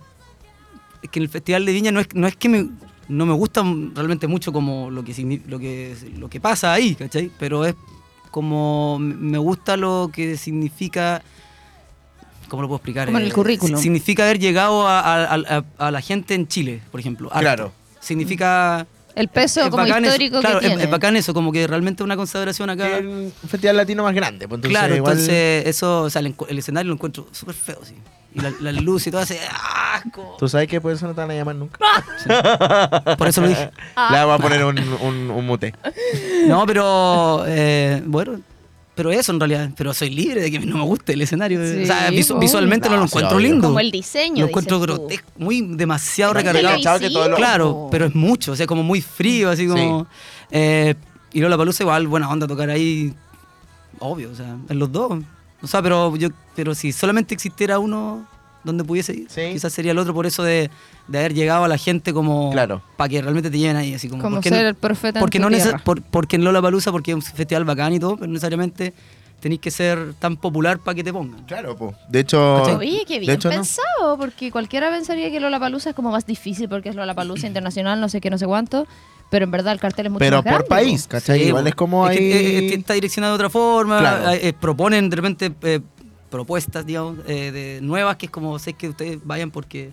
es que en el Festival de Viña no es, no es que me no me gusta realmente mucho como lo que, signi- lo que, lo que pasa ahí, ¿cachai? Pero es como me gusta lo que significa... ¿Cómo lo puedo explicar? Como en el Eh, currículum. si- Significa haber llegado a, a- a- a la gente en Chile, por ejemplo. harto. Claro. Significa... El peso es como eso, histórico claro, que es- tiene. es bacán eso, como que realmente una consideración acá. Un festival latino más grande. Pues entonces claro, igual- entonces eso, o sea, el, el escenario lo encuentro súper feo, sí. Y la, la luz y todo ese asco. Tú sabes que por eso no te van a llamar nunca. Por eso lo dije. [LAUGHS] Le vamos a poner un, un, un mute. No, pero eh, bueno, pero eso en realidad. Pero soy libre de que no me guste el escenario. Sí, o sea, visu- visualmente no, No, lo sí, encuentro lindo. Como el diseño, Lo encuentro grotesco, muy demasiado Más recargado. televisivo. que todo lo- Claro, pero es mucho, o sea, como muy frío, así como. Eh, y Lola Palusa igual, buena onda tocar ahí, obvio, o sea, en los dos. O sea, pero yo, pero si solamente existiera uno donde pudiese ir, Sí. quizás sería el otro por eso de, de haber llegado a la gente como Claro. para que realmente te lleven ahí, así como. Como porque ser no- el profeta porque en tu no neces- tierra. por- porque en Lola Palusa, porque es un festival bacán y todo, pero necesariamente tenéis que ser tan popular para que te pongan. Claro, pues. De hecho. Oye, qué de bien hecho, no. pensado, porque cualquiera pensaría que Lollapalooza es como más difícil porque es Lollapalooza internacional, no sé qué, no sé cuánto, pero en verdad el cartel es mucho Pero más grande. por país. ¿cachai? Sí, Igual es como Es ahí. que, eh, es que está direccionado de otra forma, Claro. eh, eh, proponen de repente eh, propuestas, digamos, eh, de nuevas que es como, sé que ustedes vayan porque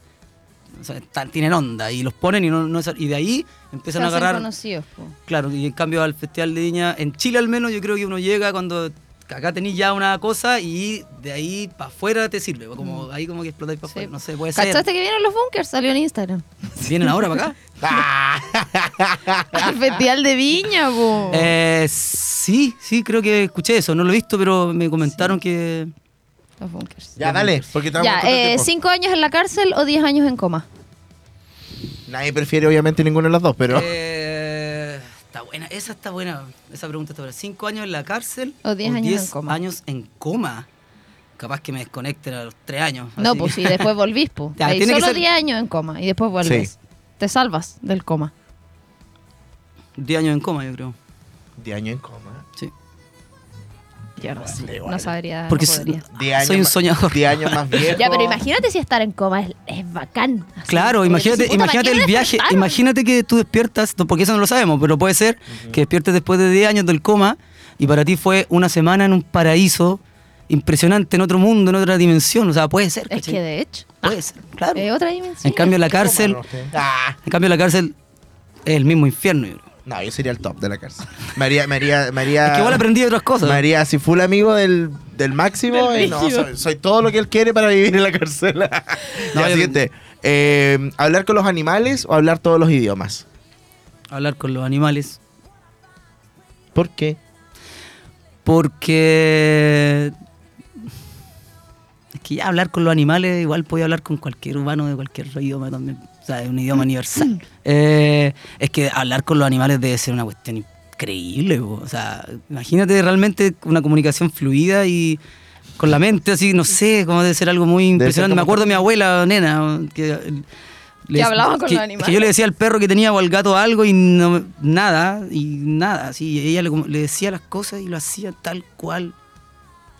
o sea, están- tienen onda y los ponen y, no, no es- y de ahí Se empiezan a agarrar, conocidos, po. claro, y en cambio al Festival de Viña, en Chile al menos, yo creo que uno llega cuando acá tenéis ya una cosa y de ahí para afuera te sirve, como ahí como que explotáis para Mm. Sí. afuera, no sé, puede ser. ¿Cachaste que vienen los bunkers? Salió en Instagram. [LAUGHS] ¿Vienen ahora para acá? [LAUGHS] el festival de Viña, po. Eh, sí, sí, creo que escuché eso, no lo he visto, pero me comentaron que... Los bunkers. Ya, dale, porque estamos Ya, eh. ¿cinco años en la cárcel o diez años en coma? Nadie prefiere, obviamente, ninguno de los dos, pero. Eh, está buena, esa está buena, esa pregunta está buena. ¿Cinco años en la cárcel O diez años en coma. años en coma? Capaz que me desconecten a los tres años. No, así pues sí, después volvís, [LAUGHS] po. Ya, Ahí tiene que solo ser- 10 años en coma y después vuelves. Sí. Te salvas del coma. Diez años en coma, yo creo. 10 años en coma. Yo no, sé, igual. no sabría. Porque no podría. 10 años soy un más- soñador. 10 años más viejo. Ya, pero imagínate si estar en coma es, es bacán. así, Claro, imagínate, puta, imagínate ¿para qué el viaje, despertaron? imagínate que tú despiertas, no, porque eso no lo sabemos, pero puede ser que despiertes después de 10 años del coma y para ti fue una semana en un paraíso impresionante, en otro mundo, en otra dimensión, o sea, puede ser. Es que de hecho, Puede ser, claro. es otra dimensión. En cambio, la cárcel, Ah, en cambio, la cárcel es el mismo infierno, yo creo. No, yo sería el top de la cárcel. María, María, María. [LAUGHS] Es que igual aprendí otras cosas. María, si full amigo del, del máximo, Del eh, no, soy, soy todo lo que él quiere para vivir en la cárcel. [LAUGHS] No, ya, siguiente. Eh, ¿Hablar con los animales o hablar todos los idiomas? Hablar con los animales. ¿Por qué? Porque. Es que ya hablar con los animales, igual podía hablar con cualquier humano de cualquier idioma también. O sea, es un idioma universal. Eh, es que hablar con los animales debe ser una cuestión increíble. po. O sea, imagínate realmente una comunicación fluida y con la mente, así, no sé, como debe ser algo muy impresionante. Me acuerdo de mi abuela, nena, que. Que hablaba con que- los animales. Que yo le decía al perro que tenía o al gato algo y no, nada, y nada. Así, ella le, le decía las cosas y lo hacía tal cual.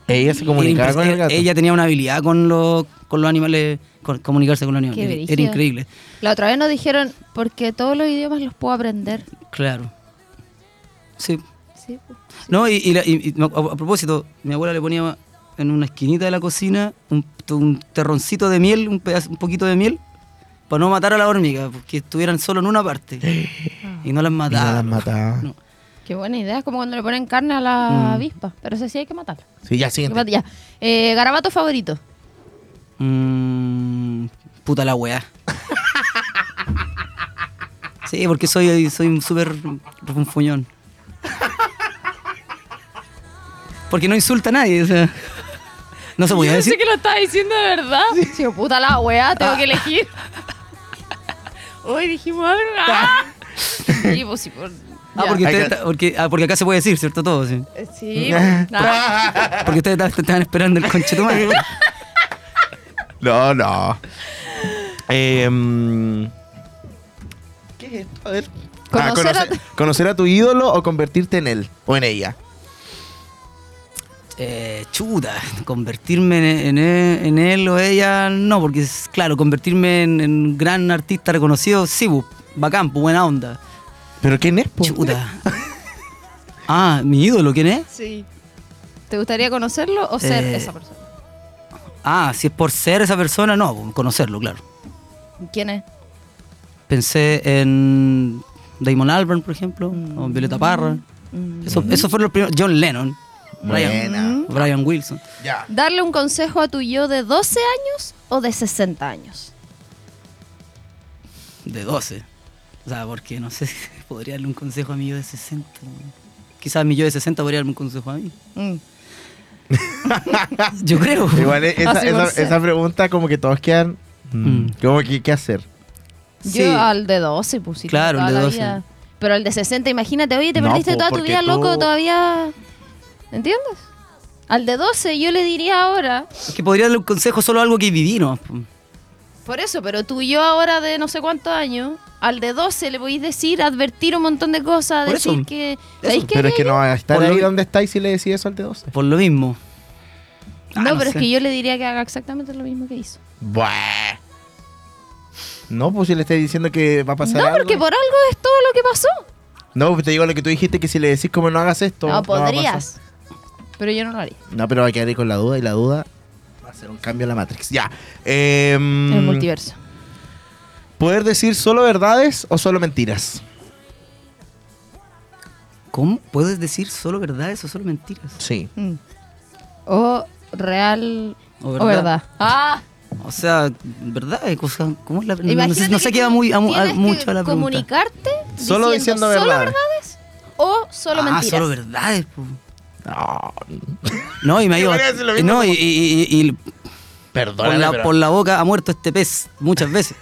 Ella se comunicaba con el gato. Ella tenía una habilidad con los, con los animales, con comunicarse con los animales. Qué Era increíble. La otra vez nos dijeron, porque todos los idiomas los puedo aprender. Claro. Sí. Sí, po. No, y, y la- y- y a, a propósito, mi abuela le ponía en una esquinita de la cocina un, un terroncito de miel, un, pedazo, un poquito de miel, para no matar a la hormiga, porque estuvieran solo en una parte. [GASPS] y no las Y no mataba. las mataba. No. Qué buena idea, es como cuando le ponen carne a la Mm. avispa. Pero eso sí hay que matarla. Sí, ya, siguiente. Ya. Eh, garabato favorito. Mm, puta la weá. [LAUGHS] Sí, porque soy, soy un súper refunfuñón. Porque no insulta a nadie, o sea. No se podía decir. que lo estaba diciendo de verdad. Sí, puta la weá, tengo que [LAUGHS] elegir. Hoy dijimos algo. [LAUGHS] ¡Ah! Sí, pues sí, por. Ah, porque, ta- porque, ah, porque acá se puede decir, ¿cierto? Todo, sí. Eh, Sí, [LAUGHS] pues. [LAUGHS] Porque ustedes ta- estaban esperando el conchetumare. [LAUGHS] No, no. Eh, mm, ¿Qué es esto? A ver. Ah, Conocer a- conocer, conocer a tu ídolo o convertirte en él o en ella. Eh, chuta, convertirme en, en- en él o ella, no, porque es claro, convertirme en, en un gran artista reconocido, sí, bu, bacán, pues, buena onda. ¿Pero quién es? po? Chuta. [LAUGHS] Ah, mi ídolo, ¿quién es? Sí. ¿Te gustaría conocerlo o ser Eh, esa persona? Ah, si es por ser esa persona, no, conocerlo, claro. ¿Quién es? Pensé en Damon Albarn, por ejemplo, Mm. o Violeta Parra. Eso, eso fueron los primeros. John Lennon. Brian, Buena. Brian Wilson. ¿Darle un consejo a tu yo de 12 años o de 60 años? De 12. O sea, porque no sé [LAUGHS] podría darle un consejo a mi yo de 60. weón. Quizás mi yo de 60 podría darme un consejo a mí. Mm. [LAUGHS] Yo creo. Igual [LAUGHS] eh, esa, pregunta como que todos quedan... mm, Mm. Como que, ¿qué hacer? Sí. Yo al de 12, pues sí, Claro, el de la 12. vida. Pero el de 60, imagínate, oye, te No, perdiste po, toda tu vida, tú- loco, todavía... ¿Entiendes? Al de 12 yo le diría ahora, Es que podría darle un consejo solo a algo que viví, ¿no? Por eso, pero tú y yo ahora de no sé cuántos años, al de 12 le podéis decir, advertir un montón de cosas, Por decir eso. que... ¿Sabéis qué Pero es que no va a estar Por lo ahí que- donde estáis si le decís eso al de 12. Por lo mismo. Ah, No, no pero sé. es que yo le diría que haga exactamente lo mismo que hizo. Buah. No, pues si le estás diciendo que va a pasar No, algo. porque por algo es todo lo que pasó. No, pues te digo lo que tú dijiste, que si le decís como no hagas esto... No, va a pasar. podrías. pero yo no lo haría. No, pero va a quedar ahí con la duda y la duda ser un cambio en la Matrix. Ya. En el multiverso. ¿Poder decir solo verdades o solo mentiras? ¿Cómo? ¿Puedes decir solo verdades o solo mentiras? Sí. Mm. O real O o verdad. verdad. Ah, O sea, ¿verdad? ¿Cómo es la no, no, sé, no sé qué va muy, a, mu- a- tienes que mucho a la pregunta. comunicarte Solo diciendo solo verdades. verdades o solo ah, mentiras. solo verdades. po. No, No, y me ha ido. No, y, y- y- y perdóname, por, la, pero- por la boca ha muerto este pez muchas veces.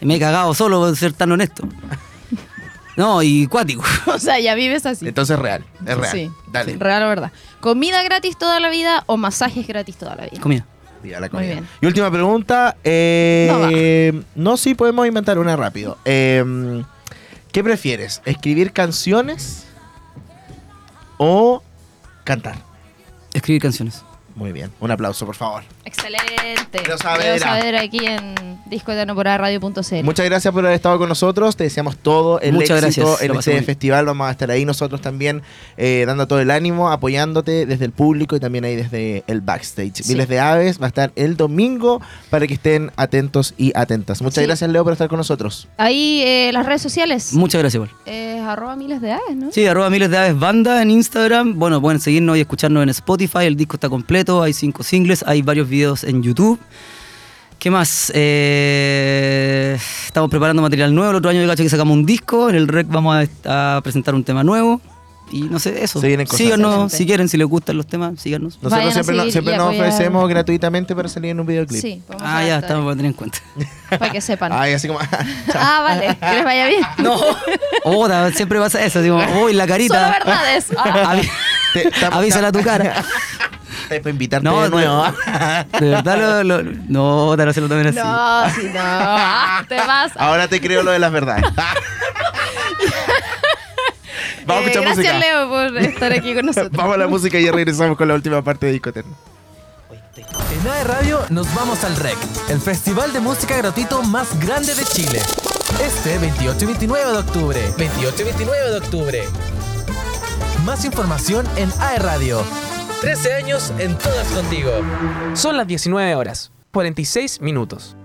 Y me he cagado solo por ser tan honesto. No, y cuático. [LAUGHS] O sea, ya vives así. Entonces es real, es real. Sí, Dale. sí, real o verdad. ¿Comida gratis toda la vida o masajes gratis toda la vida? Comida. La Muy bien. Y última pregunta. eh, no, sí, podemos inventar una rápido. Eh, ¿Qué prefieres? ¿Escribir canciones o cantar? Escribir canciones. Muy bien. Un aplauso, por favor. Excelente. Quiero saber, ah. saber aquí en discoeternoporaradio.cl. Muchas gracias por haber estado con nosotros. Te deseamos todo el Muchas éxito gracias. en este festival. Vamos a estar ahí nosotros también eh, dando todo el ánimo, apoyándote desde el público y también ahí desde el backstage. Sí. Miles de aves va a estar el domingo para que estén atentos y atentas. Muchas Sí. gracias, Leo, por estar con nosotros. Ahí eh, las redes sociales. Muchas gracias, igual. Eh, arroba miles de aves, ¿no? Sí, arroba miles de aves banda en Instagram. Bueno, pueden seguirnos y escucharnos en Spotify. El disco está completo. Hay cinco singles. Hay varios videos en YouTube. ¿Qué más? Eh, estamos preparando material nuevo. El otro año de cacho que sacamos un disco. En el rec vamos a presentar un tema nuevo. Y no sé, eso. Se vienen cosas. Síganos si quieren, si les gustan los temas, síganos. Nosotros Vayan a siempre, nos, seguir siempre y nos apoyar. ofrecemos gratuitamente para salir en un videoclip. Sí, vamos Ah, ya, estar estamos para tener en cuenta. [LAUGHS] Para que sepan. Ay, así como. [LAUGHS] ah, vale. Que les vaya bien. [LAUGHS] No. Oh, da- siempre pasa eso. Digo, uy, la carita. Solo verdades. Ah. Avi- Te- Avísala a tu cara. Es para invitarte No, de nuevo. De verdad, lo, lo- no, te lo lo tomen así. No, si no. Ah, Te vas. Ahora te creo lo de las verdades. [LAUGHS] Vamos a Eh, escuchar gracias, música. Leo, por [LAUGHS] estar aquí con nosotros. Vamos a la música y ya regresamos con la última parte de Disco Eterno. En AE Radio nos vamos al REC, el festival de música gratuito más grande de Chile. Este 28 y 29 de octubre. 28 y 29 de octubre. Más información en AE Radio. 13 años en todas contigo. Son las 19 horas, 46 minutos.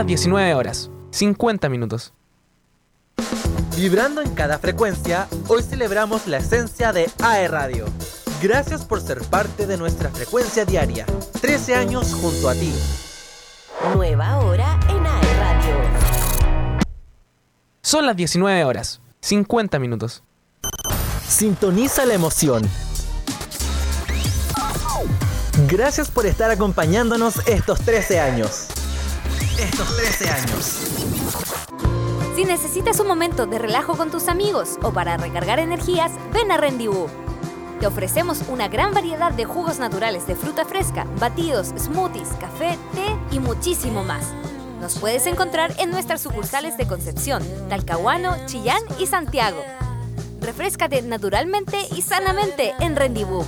Las 19 horas, 50 minutos. Vibrando en cada frecuencia, hoy celebramos la esencia de AE Radio. Gracias por ser parte de nuestra frecuencia diaria. 13 años junto a ti. Nueva hora en AE Radio. Son las 19 horas, 50 minutos. Sintoniza la emoción. Gracias por estar acompañándonos estos 13 años. Estos 13 años. Si necesitas un momento de relajo con tus amigos o para recargar energías, ven a Rendibú. Te ofrecemos una gran variedad de jugos naturales de fruta fresca, batidos, smoothies, café, té y muchísimo más. Nos puedes encontrar en nuestras sucursales de Concepción, Talcahuano, Chillán y Santiago. Refrescate naturalmente y sanamente en Rendibú.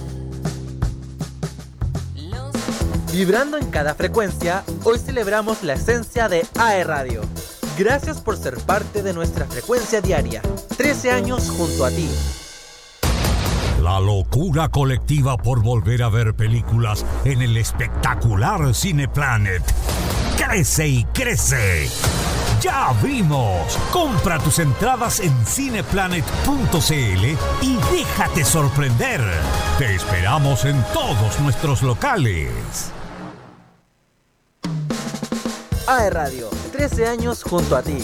Vibrando en cada frecuencia, hoy celebramos la esencia de AE Radio. Gracias por ser parte de nuestra frecuencia diaria. 13 años junto a ti. La locura colectiva por volver a ver películas en el espectacular Cineplanet. Crece y crece. Ya abrimos. Compra tus entradas en cineplanet.cl y déjate sorprender. Te esperamos en todos nuestros locales. AE Radio, 13 años junto a ti.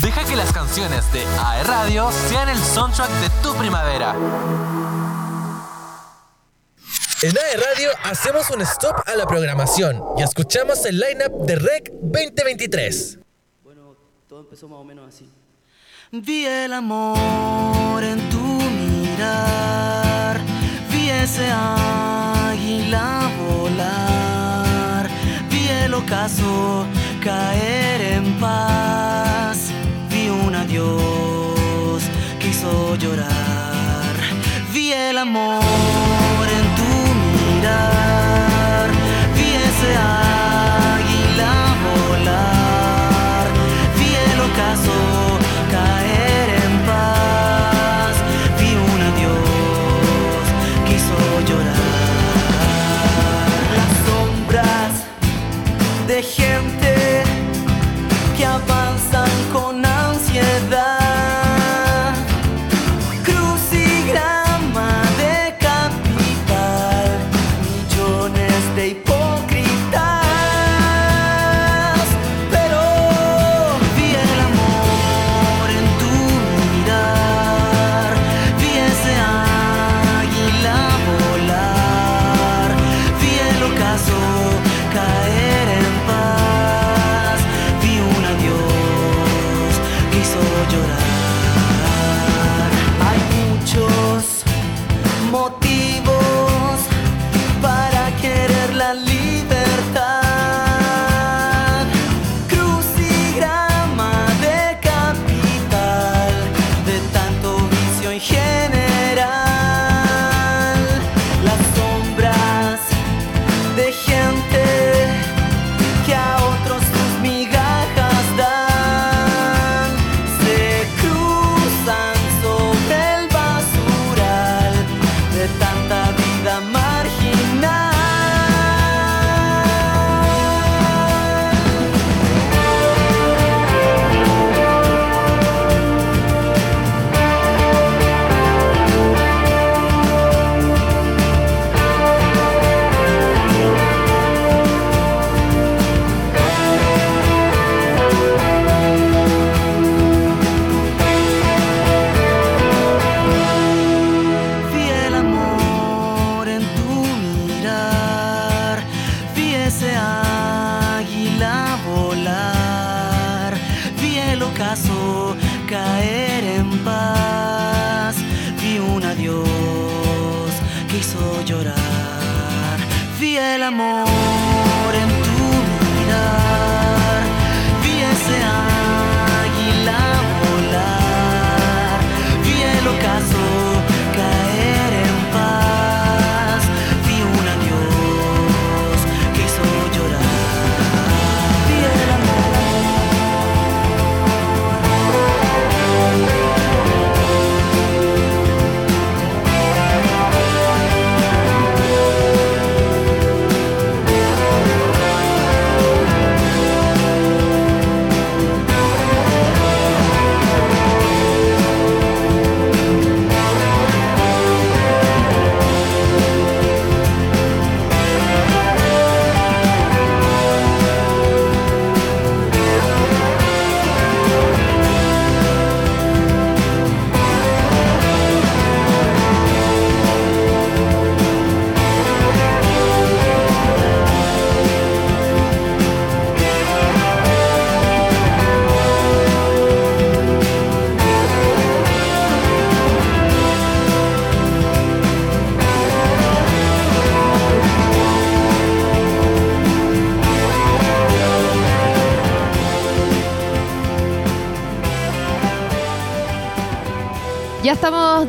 Deja que las canciones de AE Radio sean el soundtrack de tu primavera. En AE Radio hacemos un stop a la programación y escuchamos el lineup de REC 2023. Bueno, todo empezó más o menos así. Vi el amor en tu mirar, vi ese águila el ocaso caer en paz, vi un adiós que hizo llorar, vi el amor en tu mirar, vi ese águila volar, vi el ocaso de gente que avanzan con ansiedad.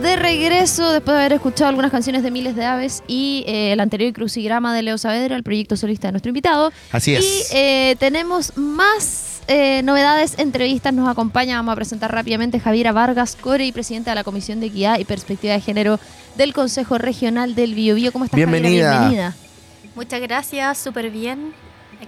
De regreso después de haber escuchado algunas canciones de Miles de Aves y eh, el anterior crucigrama de Leo Saavedra, el proyecto solista de nuestro invitado. Así es. Y eh, tenemos más eh, novedades, entrevistas. Nos acompaña, vamos a presentar rápidamente Javiera Vargas, core y presidenta de la Comisión de Equidad y Perspectiva de Género del Consejo Regional del Biobío. ¿Cómo estás, Javiera? Bienvenida. Bienvenida. Muchas gracias, súper bien.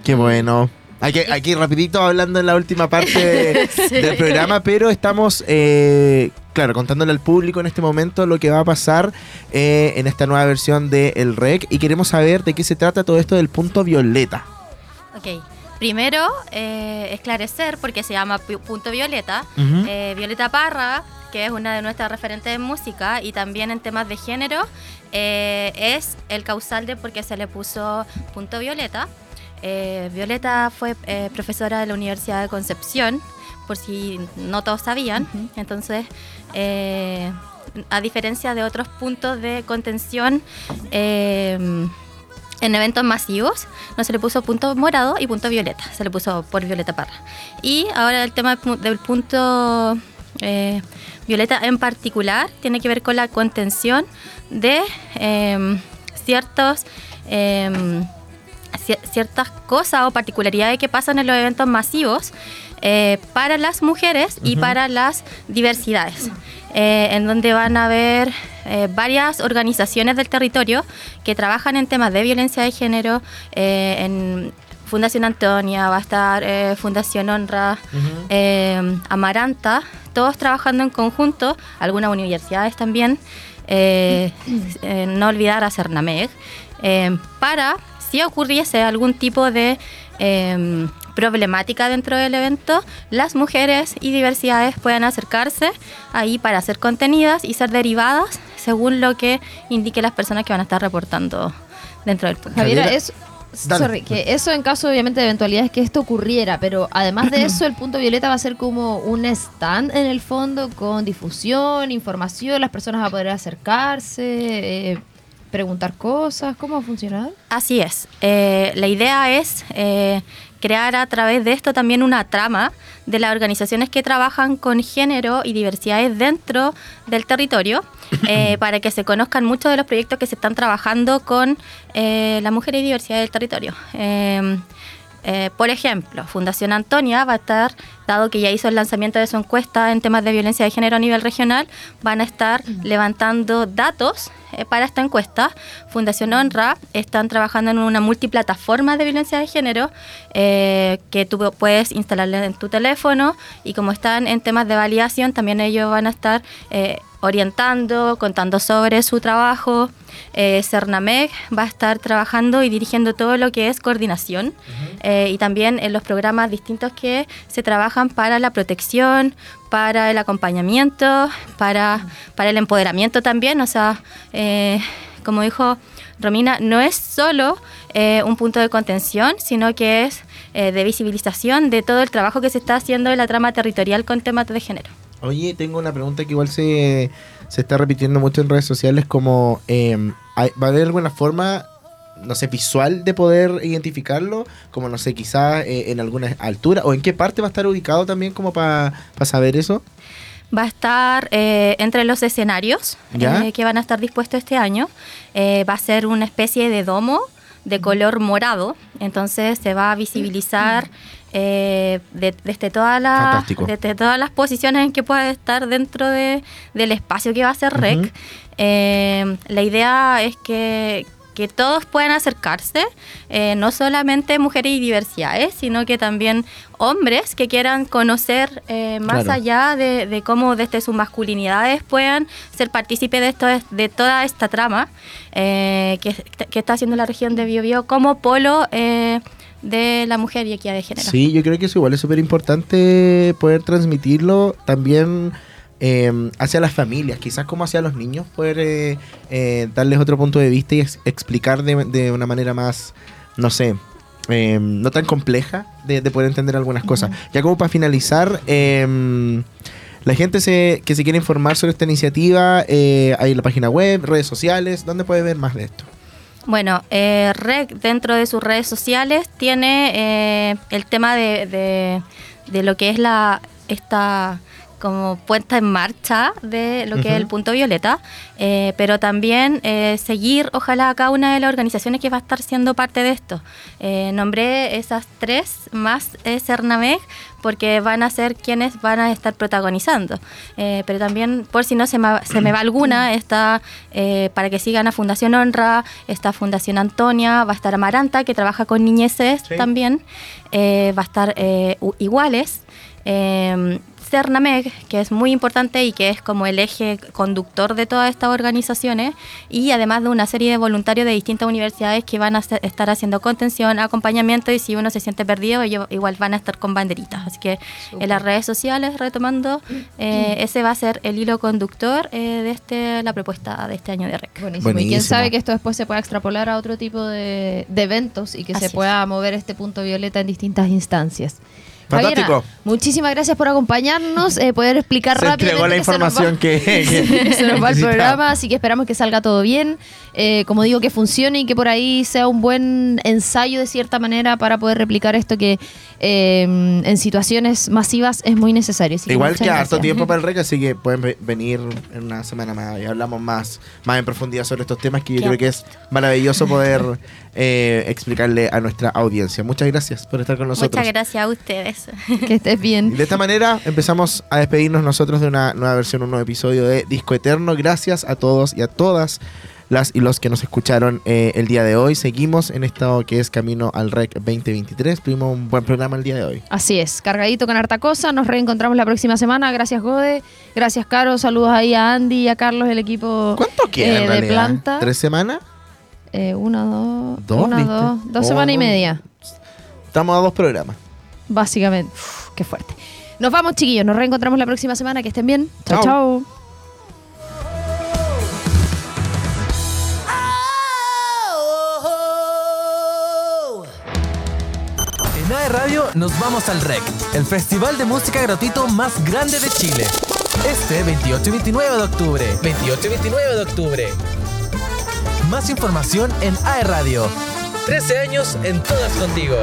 Qué bueno. Aquí, aquí rapidito hablando en la última parte de- [LAUGHS] del programa, pero estamos, eh, claro, contándole al público en este momento lo que va a pasar eh, en esta nueva versión de El REC y queremos saber de qué se trata todo esto del punto violeta. Ok. Primero, eh, esclarecer, porque se llama Pu- Punto Violeta. Eh, Violeta Parra, que es una de nuestras referentes en música y también en temas de género, eh, es el causal de por qué se le puso Punto Violeta. Eh, Violeta fue eh, profesora de la Universidad de Concepción, por si no todos sabían. Entonces, eh, a diferencia de otros puntos de contención, en eventos masivos no se le puso punto morado y punto violeta, se le puso por Violeta Parra. Y ahora el tema del pu- del punto violeta en particular tiene que ver con la contención de ciertos cier- ciertas cosas o particularidades que pasan en los eventos masivos eh, para las mujeres y para las diversidades, eh, en donde van a haber eh, varias organizaciones del territorio que trabajan en temas de violencia de género, en Fundación Antonia, va a estar Fundación Honra, Amaranta, todos trabajando en conjunto, algunas universidades también, eh, eh, no olvidar a Cernameg, eh, para si ocurriese algún tipo de eh, problemática dentro del evento, las mujeres y diversidades puedan acercarse ahí para ser contenidas y ser derivadas según lo que indique las personas que van a estar reportando dentro del punto. Javiera, es, sorry, que eso en caso obviamente de eventualidades que esto ocurriera, pero además de [CLEARS THROAT] eso el punto violeta va a ser como un stand en el fondo con difusión, información, las personas van a poder acercarse, eh, preguntar cosas, ¿cómo va a funcionar? Así es. Eh, la idea es eh, crear a través de esto también una trama de las organizaciones que trabajan con género y diversidades dentro del territorio eh, [COUGHS] para que se conozcan muchos de los proyectos que se están trabajando con eh, la mujer y diversidad del territorio. Eh, por ejemplo, Fundación Antonia va a estar, dado que ya hizo el lanzamiento de su encuesta en temas de violencia de género a nivel regional, van a estar levantando datos eh, para esta encuesta. Fundación Honra están trabajando en una multiplataforma de violencia de género eh, que tú puedes instalar en tu teléfono y como están en temas de validación, también ellos van a estar orientando, contando sobre su trabajo. Eh, Cernameg va a estar trabajando y dirigiendo todo lo que es coordinación eh, y también en los programas distintos que se trabajan para la protección, para el acompañamiento, para, para el empoderamiento también. O sea, eh, como dijo Romina, no es solo eh, un punto de contención, sino que es de visibilización de todo el trabajo que se está haciendo en la trama territorial con temas de género. Oye, tengo una pregunta que igual se, se está repitiendo mucho en redes sociales, como eh, ¿hay- ¿va a haber alguna forma, no sé, visual de poder identificarlo? Como, no sé, quizás eh, en alguna altura, o en qué parte va a estar ubicado también como para saber eso. Va a estar eh, entre los escenarios eh, que van a estar dispuestos este año. Va a ser una especie de domo de color morado. Entonces se va a visibilizar eh, de- desde, toda la- Fantástico. desde todas las posiciones en que puede estar dentro de- del espacio que va a ser REC. Eh, la idea es que, que todos puedan acercarse, eh, no solamente mujeres y diversidades, sino que también hombres que quieran conocer eh, más Claro. allá de, de cómo desde sus masculinidades puedan ser partícipes de, esto, de toda esta trama eh, que, que está haciendo la región de Biobío como polo de la mujer y equidad de género. Sí, yo creo que eso igual es súper importante poder transmitirlo también eh, hacia las familias, quizás como hacia los niños, poder eh, eh, darles otro punto de vista y ex- explicar de, de una manera más, no sé, eh, no tan compleja de, de poder entender algunas cosas. Ya como para finalizar, eh, la gente se, que se quiere informar sobre esta iniciativa, eh, hay la página web, redes sociales, ¿dónde puede ver más de esto? Bueno, eh, REC dentro de sus redes sociales tiene eh, el tema de, de- de lo que es la esta como puesta en marcha de lo que es el punto violeta, eh, pero también eh, seguir, ojalá, a cada una de las organizaciones que va a estar siendo parte de esto. Eh, nombré esas tres más Cernameg porque van a ser quienes van a estar protagonizando. Eh, pero también, por si no se me, se me va alguna, [CLEARS THROAT] está eh, para que sigan a Fundación Honra, está Fundación Antonia, va a estar Amaranta, que trabaja con niñeces Sí. también, eh, va a estar Iguales. Cernameg, que es muy importante y que es como el eje conductor de todas estas organizaciones, y además de una serie de voluntarios de distintas universidades que van a estar haciendo contención, acompañamiento, y si uno se siente perdido, ellos igual van a estar con banderitas. Así que en las redes sociales, retomando, eh, ese va a ser el hilo conductor eh, de este, la propuesta de este año de REC. Buenísimo. Y quién sabe que esto después se pueda extrapolar a otro tipo de, de eventos y que Así se es. pueda mover este punto violeta en distintas instancias. Fantástico. Javiera, muchísimas gracias por acompañarnos, eh, poder explicar Se rápidamente. entregó la que se nos va- información que, [LAUGHS] que se nos va el [LAUGHS] programa, así que esperamos que salga todo bien. Eh, como digo, que funcione y que por ahí sea un buen ensayo de cierta manera para poder replicar esto que eh, en situaciones masivas es muy necesario. Así Igual que harto tiempo para el rec, así que pueden ve- venir en una semana más y hablamos más, más en profundidad sobre estos temas que yo creo que es maravilloso poder eh, explicarle a nuestra audiencia. Muchas gracias por estar con nosotros. Muchas gracias a ustedes. [LAUGHS] Que estés bien. de esta manera empezamos a despedirnos nosotros de una nueva versión, un nuevo episodio de Disco Eterno. Gracias a todos y a todas las y los que nos escucharon eh, el día de hoy. Seguimos en esto que es Camino al Rec 2023. Tuvimos un buen programa el día de hoy. Así es, cargadito con harta cosa. Nos reencontramos la próxima semana. Gracias, Gode. Gracias, Caro. Saludos ahí a Andy y a Carlos, el equipo ¿Cuánto queda eh, en de planta. ¿Tres semanas? Eh, una, dos, ¿Dos, una, dos, dos Oh, semanas y media, Estamos a dos programas. Básicamente. Uf, qué fuerte. Nos vamos, chiquillos. Nos reencontramos la próxima semana. Que estén bien. Chao, Chao. chao. En AE Radio nos vamos al REC, el festival de música gratuito más grande de Chile. Este 28 y 29 de octubre. 28 y 29 de octubre. Más información en AE Radio. 13 años en todas contigo.